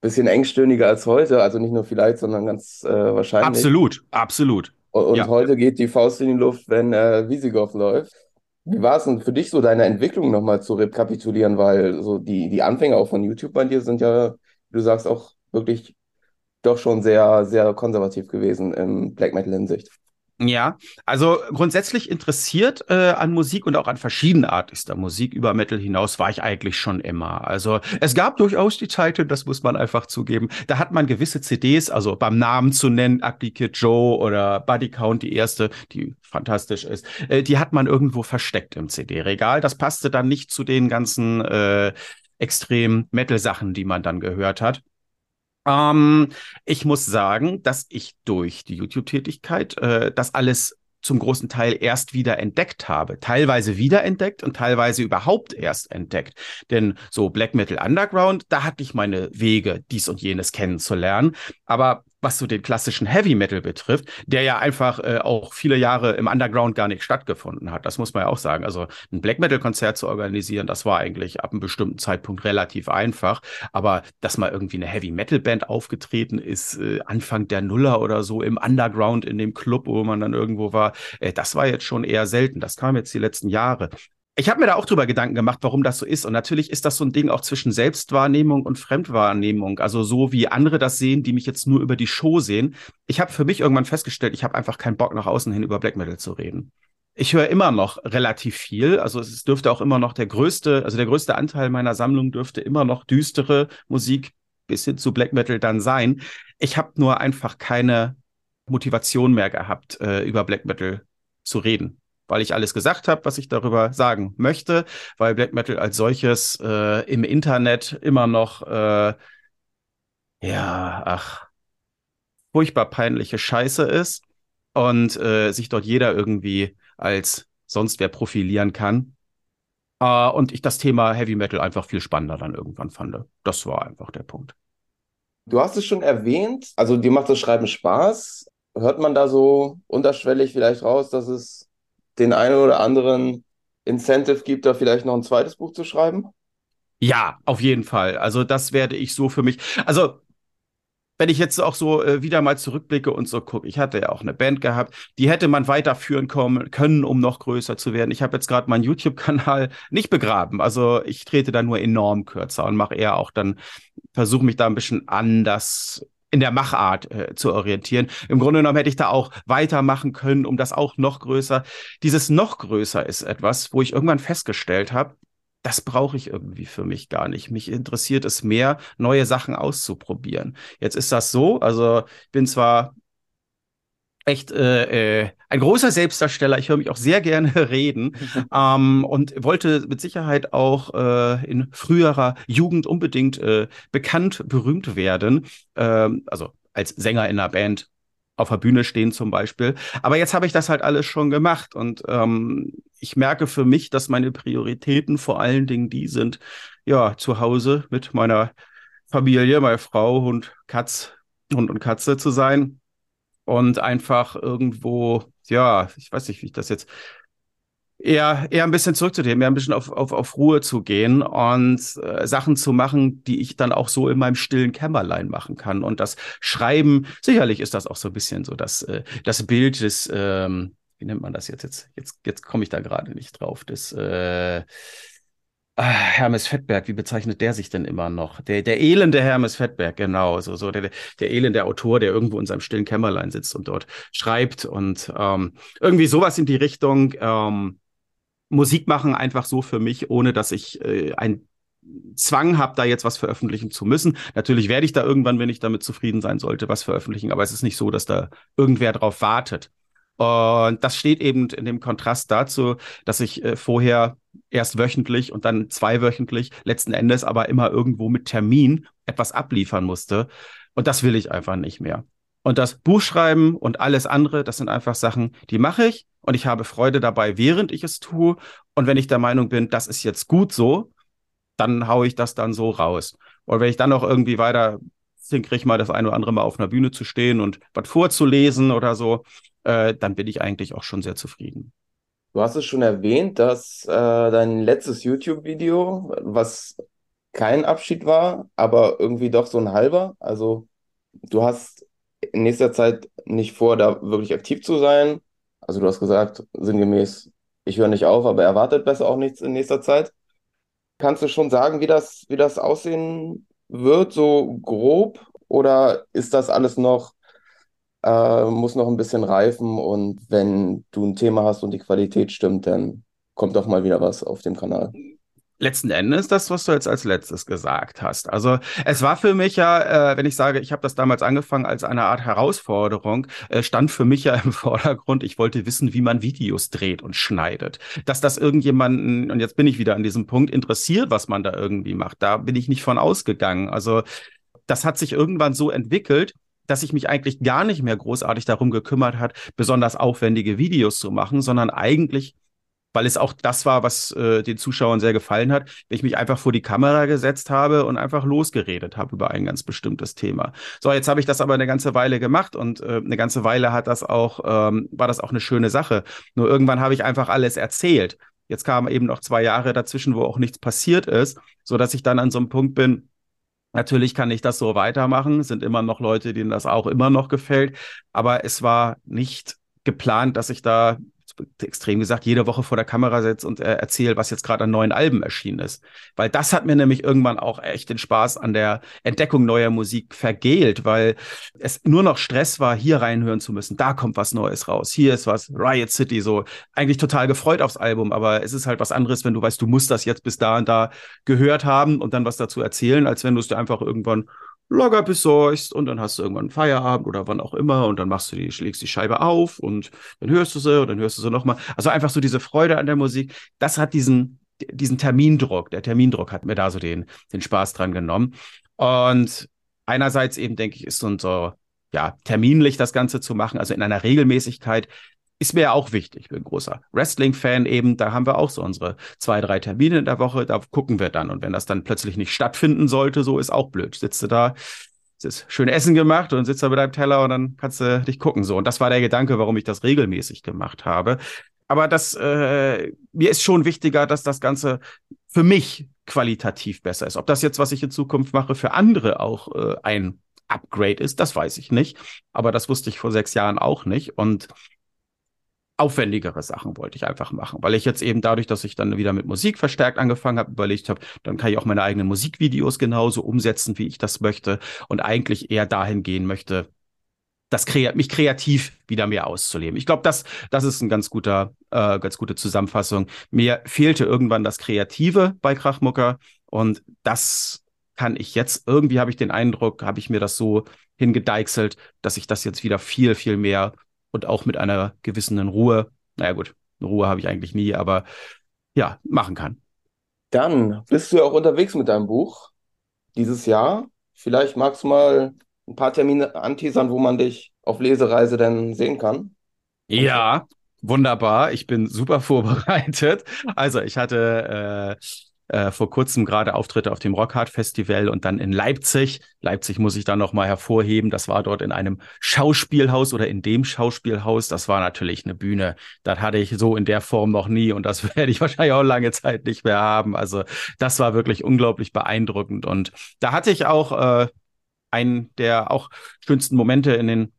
bisschen engstirniger als heute. Also nicht nur vielleicht, sondern ganz äh, wahrscheinlich. Absolut, absolut. Und, und ja. heute geht die Faust in die Luft, wenn äh, Visigoth läuft. Wie war es denn für dich so, deine Entwicklung nochmal zu rekapitulieren? Weil so die, die Anfänge auch von YouTube bei dir sind ja, wie du sagst, auch wirklich doch schon sehr, sehr konservativ gewesen im Black Metal-Hinsicht. Ja, also grundsätzlich interessiert äh, an Musik und auch an verschiedenartigster Musik über Metal hinaus war ich eigentlich schon immer. Also es gab durchaus die Zeiten, das muss man einfach zugeben, da hat man gewisse CDs, also beim Namen zu nennen, Ugly Kid Joe oder Buddy Count, die erste, die fantastisch ist, äh, die hat man irgendwo versteckt im CD-Regal. Das passte dann nicht zu den ganzen äh, extrem Metal-Sachen, die man dann gehört hat. Ähm, ich muss sagen, dass ich durch die YouTube-Tätigkeit äh, das alles zum großen Teil erst wieder entdeckt habe. Teilweise wiederentdeckt und teilweise überhaupt erst entdeckt. Denn so Black Metal Underground, da hatte ich meine Wege, dies und jenes kennenzulernen. Aber was so den klassischen Heavy Metal betrifft, der ja einfach äh, auch viele Jahre im Underground gar nicht stattgefunden hat. Das muss man ja auch sagen. Also ein Black Metal Konzert zu organisieren, das war eigentlich ab einem bestimmten Zeitpunkt relativ einfach. Aber dass mal irgendwie eine Heavy Metal Band aufgetreten ist, äh, Anfang der Nuller oder so im Underground in dem Club, wo man dann irgendwo war, äh, das war jetzt schon eher selten. Das kam jetzt die letzten Jahre ich habe mir da auch drüber Gedanken gemacht, warum das so ist. Und natürlich ist das so ein Ding auch zwischen Selbstwahrnehmung und Fremdwahrnehmung. Also so wie andere das sehen, die mich jetzt nur über die Show sehen. Ich habe für mich irgendwann festgestellt, ich habe einfach keinen Bock nach außen hin über Black Metal zu reden. Ich höre immer noch relativ viel. Also es dürfte auch immer noch der größte, also der größte Anteil meiner Sammlung dürfte immer noch düstere Musik bis hin zu Black Metal dann sein. Ich habe nur einfach keine Motivation mehr gehabt, äh, über Black Metal zu reden weil ich alles gesagt habe, was ich darüber sagen möchte, weil Black Metal als solches äh, im Internet immer noch, äh, ja, ach, furchtbar peinliche Scheiße ist und äh, sich dort jeder irgendwie als sonst wer profilieren kann. Uh, und ich das Thema Heavy Metal einfach viel spannender dann irgendwann fand. Das war einfach der Punkt. Du hast es schon erwähnt, also dir macht das Schreiben Spaß. Hört man da so unterschwellig vielleicht raus, dass es den einen oder anderen Incentive gibt, da vielleicht noch ein zweites Buch zu schreiben? Ja, auf jeden Fall. Also das werde ich so für mich. Also wenn ich jetzt auch so äh, wieder mal zurückblicke und so gucke, ich hatte ja auch eine Band gehabt, die hätte man weiterführen kommen, können, um noch größer zu werden. Ich habe jetzt gerade meinen YouTube-Kanal nicht begraben. Also ich trete da nur enorm kürzer und mache eher auch dann, versuche mich da ein bisschen anders in der Machart äh, zu orientieren. Im Grunde genommen hätte ich da auch weitermachen können, um das auch noch größer. Dieses noch größer ist etwas, wo ich irgendwann festgestellt habe, das brauche ich irgendwie für mich gar nicht. Mich interessiert es mehr, neue Sachen auszuprobieren. Jetzt ist das so, also ich bin zwar echt äh, äh, ein großer Selbstdarsteller. Ich höre mich auch sehr gerne reden ähm, und wollte mit Sicherheit auch äh, in früherer Jugend unbedingt äh, bekannt, berühmt werden. Ähm, also als Sänger in einer Band auf der Bühne stehen zum Beispiel. Aber jetzt habe ich das halt alles schon gemacht und ähm, ich merke für mich, dass meine Prioritäten vor allen Dingen die sind, ja, zu Hause mit meiner Familie, meiner Frau, Hund, Katz, Hund und Katze zu sein und einfach irgendwo, ja, ich weiß nicht, wie ich das jetzt eher, eher ein bisschen zurückzunehmen, eher ein bisschen auf, auf, auf Ruhe zu gehen und äh, Sachen zu machen, die ich dann auch so in meinem stillen Kämmerlein machen kann. Und das Schreiben, sicherlich ist das auch so ein bisschen so das, äh, das Bild des, ähm, wie nennt man das jetzt? Jetzt, jetzt, jetzt komme ich da gerade nicht drauf, des äh, Hermes Fettberg, wie bezeichnet der sich denn immer noch? Der, der elende Hermes Fettberg, genau, so, so der, der elende Autor, der irgendwo in seinem stillen Kämmerlein sitzt und dort schreibt und ähm, irgendwie sowas in die Richtung. Ähm, Musik machen einfach so für mich, ohne dass ich äh, ein Zwang habe, da jetzt was veröffentlichen zu müssen. Natürlich werde ich da irgendwann, wenn ich damit zufrieden sein sollte, was veröffentlichen, aber es ist nicht so, dass da irgendwer drauf wartet. Und das steht eben in dem Kontrast dazu, dass ich äh, vorher erst wöchentlich und dann zweiwöchentlich, letzten Endes aber immer irgendwo mit Termin etwas abliefern musste. Und das will ich einfach nicht mehr. Und das Buchschreiben und alles andere, das sind einfach Sachen, die mache ich und ich habe Freude dabei, während ich es tue. Und wenn ich der Meinung bin, das ist jetzt gut so, dann haue ich das dann so raus. Und wenn ich dann noch irgendwie weiter hinkriege, mal das eine oder andere Mal auf einer Bühne zu stehen und was vorzulesen oder so, äh, dann bin ich eigentlich auch schon sehr zufrieden. Du hast es schon erwähnt, dass äh, dein letztes YouTube-Video, was kein Abschied war, aber irgendwie doch so ein halber. Also du hast in nächster Zeit nicht vor, da wirklich aktiv zu sein. Also du hast gesagt, sinngemäß, ich höre nicht auf, aber erwartet besser auch nichts in nächster Zeit. Kannst du schon sagen, wie das, wie das aussehen wird, so grob? Oder ist das alles noch, äh, muss noch ein bisschen reifen und wenn du ein Thema hast und die Qualität stimmt, dann kommt doch mal wieder was auf dem Kanal letzten Endes das, was du jetzt als letztes gesagt hast. Also es war für mich ja, äh, wenn ich sage, ich habe das damals angefangen als eine Art Herausforderung, äh, stand für mich ja im Vordergrund, ich wollte wissen, wie man Videos dreht und schneidet. Dass das irgendjemanden, und jetzt bin ich wieder an diesem Punkt, interessiert, was man da irgendwie macht. Da bin ich nicht von ausgegangen. Also das hat sich irgendwann so entwickelt, dass ich mich eigentlich gar nicht mehr großartig darum gekümmert hat, besonders aufwendige Videos zu machen, sondern eigentlich weil es auch das war, was äh, den Zuschauern sehr gefallen hat, ich mich einfach vor die Kamera gesetzt habe und einfach losgeredet habe über ein ganz bestimmtes Thema. So, jetzt habe ich das aber eine ganze Weile gemacht und äh, eine ganze Weile hat das auch, ähm, war das auch eine schöne Sache. Nur irgendwann habe ich einfach alles erzählt. Jetzt kamen eben noch zwei Jahre dazwischen, wo auch nichts passiert ist, so dass ich dann an so einem Punkt bin, Natürlich kann ich das so weitermachen, sind immer noch Leute, denen das auch immer noch gefällt, aber es war nicht geplant, dass ich da extrem gesagt, jede Woche vor der Kamera setze und äh, erzähle, was jetzt gerade an neuen Alben erschienen ist. Weil das hat mir nämlich irgendwann auch echt den Spaß an der Entdeckung neuer Musik vergehlt, weil es nur noch Stress war, hier reinhören zu müssen. Da kommt was Neues raus. Hier ist was, Riot City, so. Eigentlich total gefreut aufs Album, aber es ist halt was anderes, wenn du weißt, du musst das jetzt bis da und da gehört haben und dann was dazu erzählen, als wenn du es dir einfach irgendwann Logger besorgst und dann hast du irgendwann Feierabend oder wann auch immer und dann machst du die, schlägst die Scheibe auf und dann hörst du sie und dann hörst du sie nochmal. Also einfach so diese Freude an der Musik, das hat diesen, diesen Termindruck, der Termindruck hat mir da so den, den Spaß dran genommen. Und einerseits eben, denke ich, ist so, so ja, terminlich das Ganze zu machen, also in einer Regelmäßigkeit, ist mir ja auch wichtig. Ich bin großer Wrestling-Fan eben. Da haben wir auch so unsere zwei, drei Termine in der Woche. Da gucken wir dann. Und wenn das dann plötzlich nicht stattfinden sollte, so ist auch blöd. Sitzt du da, es ist schön Essen gemacht und sitzt da mit deinem Teller und dann kannst du dich gucken. So. Und das war der Gedanke, warum ich das regelmäßig gemacht habe. Aber das, äh, mir ist schon wichtiger, dass das Ganze für mich qualitativ besser ist. Ob das jetzt, was ich in Zukunft mache, für andere auch äh, ein Upgrade ist, das weiß ich nicht. Aber das wusste ich vor sechs Jahren auch nicht. Und aufwendigere Sachen wollte ich einfach machen, weil ich jetzt eben dadurch, dass ich dann wieder mit Musik verstärkt angefangen habe, überlegt habe, dann kann ich auch meine eigenen Musikvideos genauso umsetzen, wie ich das möchte und eigentlich eher dahin gehen möchte, das kre mich kreativ wieder mehr auszuleben. Ich glaube, das, das ist ein ganz guter, äh, ganz gute Zusammenfassung. Mir fehlte irgendwann das Kreative bei Krachmucker und das kann ich jetzt, irgendwie habe ich den Eindruck, habe ich mir das so hingedeichselt, dass ich das jetzt wieder viel, viel mehr und auch mit einer gewissen Ruhe, naja gut, Ruhe habe ich eigentlich nie, aber ja, machen kann. Dann bist du ja auch unterwegs mit deinem Buch dieses Jahr. Vielleicht magst du mal ein paar Termine anteasern, wo man dich auf Lesereise denn sehen kann? Ja, wunderbar. Ich bin super vorbereitet. Also ich hatte äh, äh, vor kurzem gerade Auftritte auf dem Rockhard Festival und dann in Leipzig. Leipzig muss ich dann noch mal hervorheben. Das war dort in einem Schauspielhaus oder in dem Schauspielhaus. Das war natürlich eine Bühne. Das hatte ich so in der Form noch nie und das werde ich wahrscheinlich auch lange Zeit nicht mehr haben. Also das war wirklich unglaublich beeindruckend und da hatte ich auch äh, einen der auch schönsten Momente in den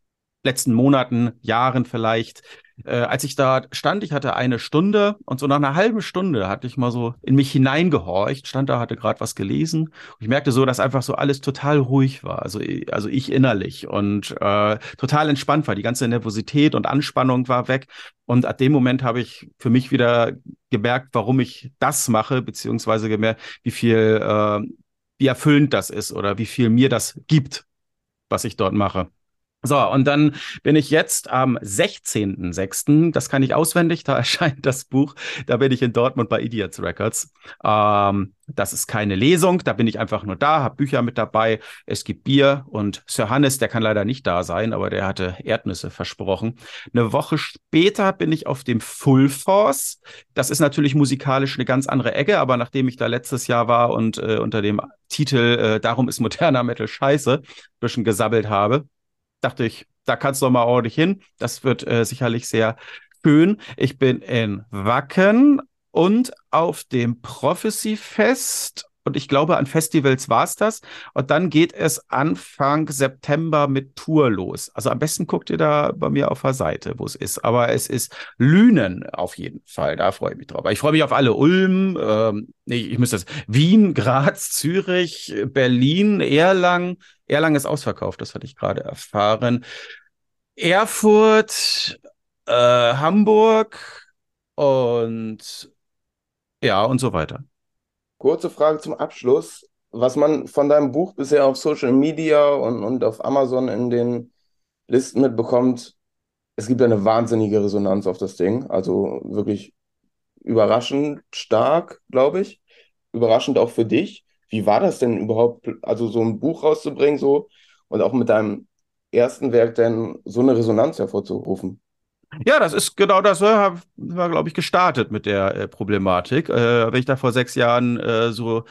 letzten Monaten, Jahren vielleicht. Äh, als ich da stand, ich hatte eine Stunde und so nach einer halben Stunde hatte ich mal so in mich hineingehorcht, stand da, hatte gerade was gelesen und ich merkte so, dass einfach so alles total ruhig war, also, also ich innerlich und äh, total entspannt war. Die ganze Nervosität und Anspannung war weg und ab dem Moment habe ich für mich wieder gemerkt, warum ich das mache, beziehungsweise gemerkt, wie viel äh, wie erfüllend das ist oder wie viel mir das gibt, was ich dort mache. So, und dann bin ich jetzt am 16.06., das kann ich auswendig, da erscheint das Buch, da bin ich in Dortmund bei Idiots Records. Ähm, das ist keine Lesung, da bin ich einfach nur da, habe Bücher mit dabei, es gibt Bier und Sir Hannes, der kann leider nicht da sein, aber der hatte Erdnüsse versprochen. Eine Woche später bin ich auf dem Full Force. Das ist natürlich musikalisch eine ganz andere Ecke, aber nachdem ich da letztes Jahr war und äh, unter dem Titel äh, Darum ist moderner Metal scheiße, ein bisschen gesabbelt habe, dachte ich, da kannst du noch mal ordentlich hin. Das wird äh, sicherlich sehr schön. Ich bin in Wacken und auf dem Prophecy Fest. Und ich glaube, an Festivals war es das. Und dann geht es Anfang September mit Tour los. Also am besten guckt ihr da bei mir auf der Seite, wo es ist. Aber es ist Lünen auf jeden Fall. Da freue ich mich drauf. Ich freue mich auf alle. Ulm, ähm, nee, ich müsste das. Wien, Graz, Zürich, Berlin, Erlangen, Erlangen ist ausverkauft, das hatte ich gerade erfahren. Erfurt, äh, Hamburg und ja, und so weiter. Kurze Frage zum Abschluss. Was man von deinem Buch bisher auf Social Media und, und auf Amazon in den Listen mitbekommt, es gibt eine wahnsinnige Resonanz auf das Ding. Also wirklich überraschend stark, glaube ich. Überraschend auch für dich. Wie war das denn überhaupt, also so ein Buch rauszubringen so und auch mit deinem ersten Werk denn so eine Resonanz hervorzurufen? Ja, das ist genau das, war, war glaube ich, gestartet mit der äh, Problematik. Äh, wenn ich da vor sechs Jahren äh, so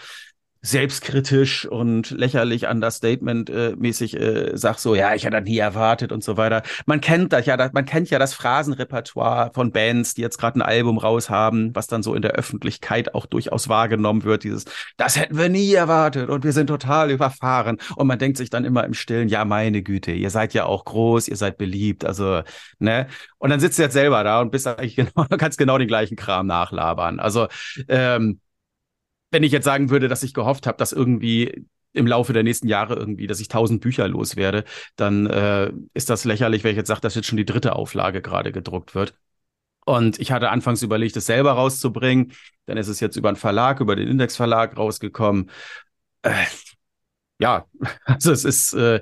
selbstkritisch und lächerlich understatement-mäßig äh, äh, sag so, ja, ich hätte das nie erwartet und so weiter. Man kennt das ja, man kennt ja das Phrasenrepertoire von Bands, die jetzt gerade ein Album raus haben, was dann so in der Öffentlichkeit auch durchaus wahrgenommen wird, dieses, das hätten wir nie erwartet und wir sind total überfahren. Und man denkt sich dann immer im Stillen, ja, meine Güte, ihr seid ja auch groß, ihr seid beliebt, also, ne? Und dann sitzt du jetzt selber da und bist eigentlich genau, kannst genau den gleichen Kram nachlabern. Also, ähm, wenn ich jetzt sagen würde, dass ich gehofft habe, dass irgendwie im Laufe der nächsten Jahre irgendwie, dass ich tausend Bücher loswerde, dann äh, ist das lächerlich, wenn ich jetzt sage, dass jetzt schon die dritte Auflage gerade gedruckt wird. Und ich hatte anfangs überlegt, es selber rauszubringen. Dann ist es jetzt über einen Verlag, über den Indexverlag rausgekommen. Äh, ja, also es ist, äh,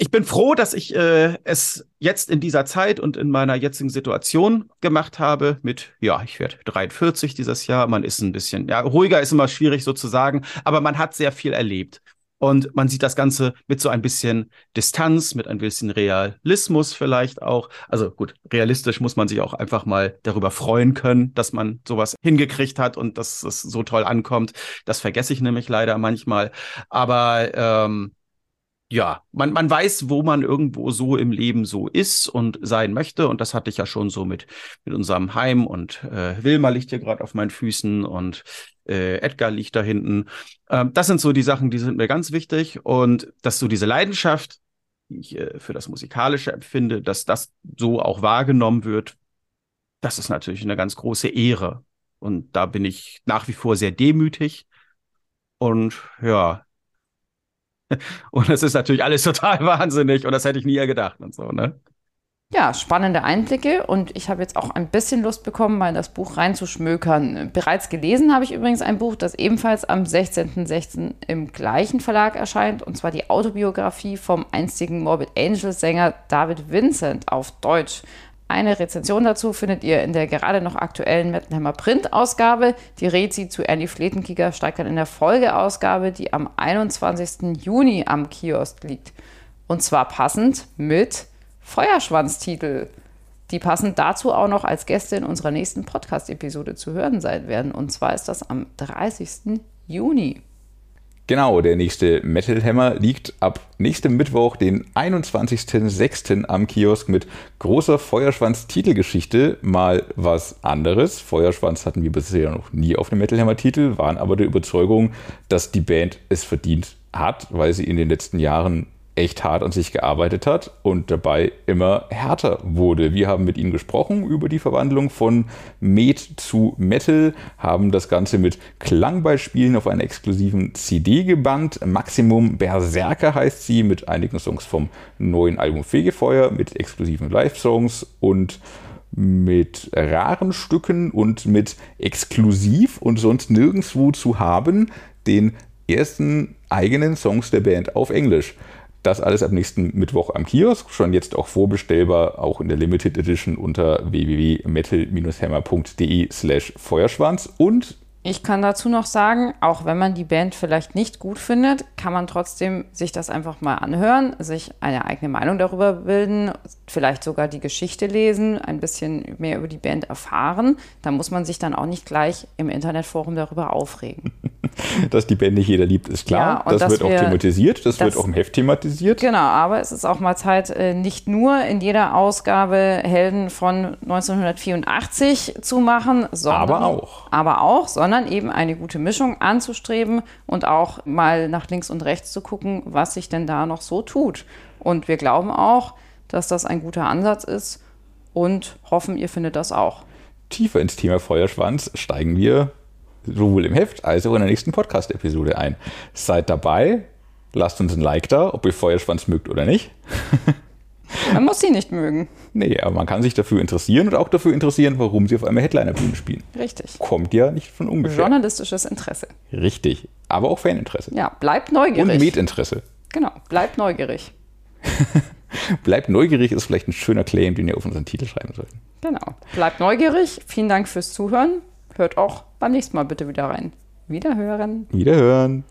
ich bin froh, dass ich äh, es jetzt in dieser Zeit und in meiner jetzigen Situation gemacht habe mit, ja, ich werde 43 dieses Jahr. Man ist ein bisschen, ja, ruhiger ist immer schwierig sozusagen, aber man hat sehr viel erlebt. Und man sieht das Ganze mit so ein bisschen Distanz, mit ein bisschen Realismus vielleicht auch. Also gut, realistisch muss man sich auch einfach mal darüber freuen können, dass man sowas hingekriegt hat und dass es so toll ankommt. Das vergesse ich nämlich leider manchmal. Aber ähm, ja, man, man weiß, wo man irgendwo so im Leben so ist und sein möchte. Und das hatte ich ja schon so mit, mit unserem Heim und äh, Wilma liegt hier gerade auf meinen Füßen und äh, Edgar liegt da hinten. Ähm, das sind so die Sachen, die sind mir ganz wichtig. Und dass so diese Leidenschaft, die ich äh, für das Musikalische empfinde, dass das so auch wahrgenommen wird, das ist natürlich eine ganz große Ehre. Und da bin ich nach wie vor sehr demütig. Und ja, und es ist natürlich alles total wahnsinnig und das hätte ich nie gedacht und so, ne? Ja, spannende Einblicke und ich habe jetzt auch ein bisschen Lust bekommen, mal in das Buch reinzuschmökern. Bereits gelesen habe ich übrigens ein Buch, das ebenfalls am 16.06. .16. im gleichen Verlag erscheint und zwar die Autobiografie vom einstigen Morbid Angels Sänger David Vincent auf Deutsch. Eine Rezension dazu findet ihr in der gerade noch aktuellen Mettenheimer Print-Ausgabe. Die Rezi zu Andy Fletenkicker steigt dann in der Folgeausgabe, die am 21. Juni am Kiosk liegt. Und zwar passend mit Feuerschwanztitel, die passend dazu auch noch als Gäste in unserer nächsten Podcast-Episode zu hören sein werden. Und zwar ist das am 30. Juni. Genau, der nächste Metal Hammer liegt ab nächstem Mittwoch, den 21.06. am Kiosk mit großer Feuerschwanz-Titelgeschichte. Mal was anderes. Feuerschwanz hatten wir bisher noch nie auf dem Metal Hammer-Titel, waren aber der Überzeugung, dass die Band es verdient hat, weil sie in den letzten Jahren echt hart an sich gearbeitet hat und dabei immer härter wurde. Wir haben mit ihm gesprochen über die Verwandlung von Med zu Metal, haben das Ganze mit Klangbeispielen auf einer exklusiven CD gebannt. Maximum Berserker heißt sie, mit einigen Songs vom neuen Album Fegefeuer, mit exklusiven Live-Songs und mit raren Stücken und mit exklusiv und sonst nirgendwo zu haben den ersten eigenen Songs der Band auf Englisch. Das alles ab nächsten Mittwoch am Kiosk, schon jetzt auch vorbestellbar, auch in der Limited Edition unter www.metal-hammer.de slash Feuerschwanz. Und ich kann dazu noch sagen, auch wenn man die Band vielleicht nicht gut findet, kann man trotzdem sich das einfach mal anhören, sich eine eigene Meinung darüber bilden, vielleicht sogar die Geschichte lesen, ein bisschen mehr über die Band erfahren. Da muss man sich dann auch nicht gleich im Internetforum darüber aufregen. Dass die Band nicht jeder liebt, ist klar. Ja, das wird auch thematisiert, das, das, wird auch im Heft thematisiert. Genau, aber es ist auch mal Zeit, äh, nicht nur in jeder Ausgabe Helden von 1984 zu machen, sondern aber auch. Aber auch, sondern sondern eben eine gute Mischung anzustreben und auch mal nach links und rechts zu gucken, was sich denn da noch so tut. Und wir glauben auch, dass das ein guter Ansatz ist und hoffen, ihr findet das auch. Tiefer ins Thema Feuerschwanz steigen wir sowohl im Heft als auch in der nächsten Podcast-Episode ein. Seid dabei, lasst uns ein Like da, ob ihr Feuerschwanz mögt oder nicht. Man muss sie nicht mögen. Nee, aber man kann sich dafür interessieren und auch dafür interessieren, warum sie auf einmal Headliner-Bühne spielen. Richtig. Kommt ja nicht von ungefähr. Journalistisches Interesse. Richtig. Aber auch Faninteresse. Ja, bleibt neugierig. Und Medinteresse. Genau, bleibt neugierig. bleibt neugierig ist vielleicht ein schöner Claim, den ihr auf unseren Titel schreiben sollten. Genau. Bleibt neugierig. Vielen Dank fürs Zuhören. Hört auch beim nächsten Mal bitte wieder rein. Wiederhören. Wiederhören.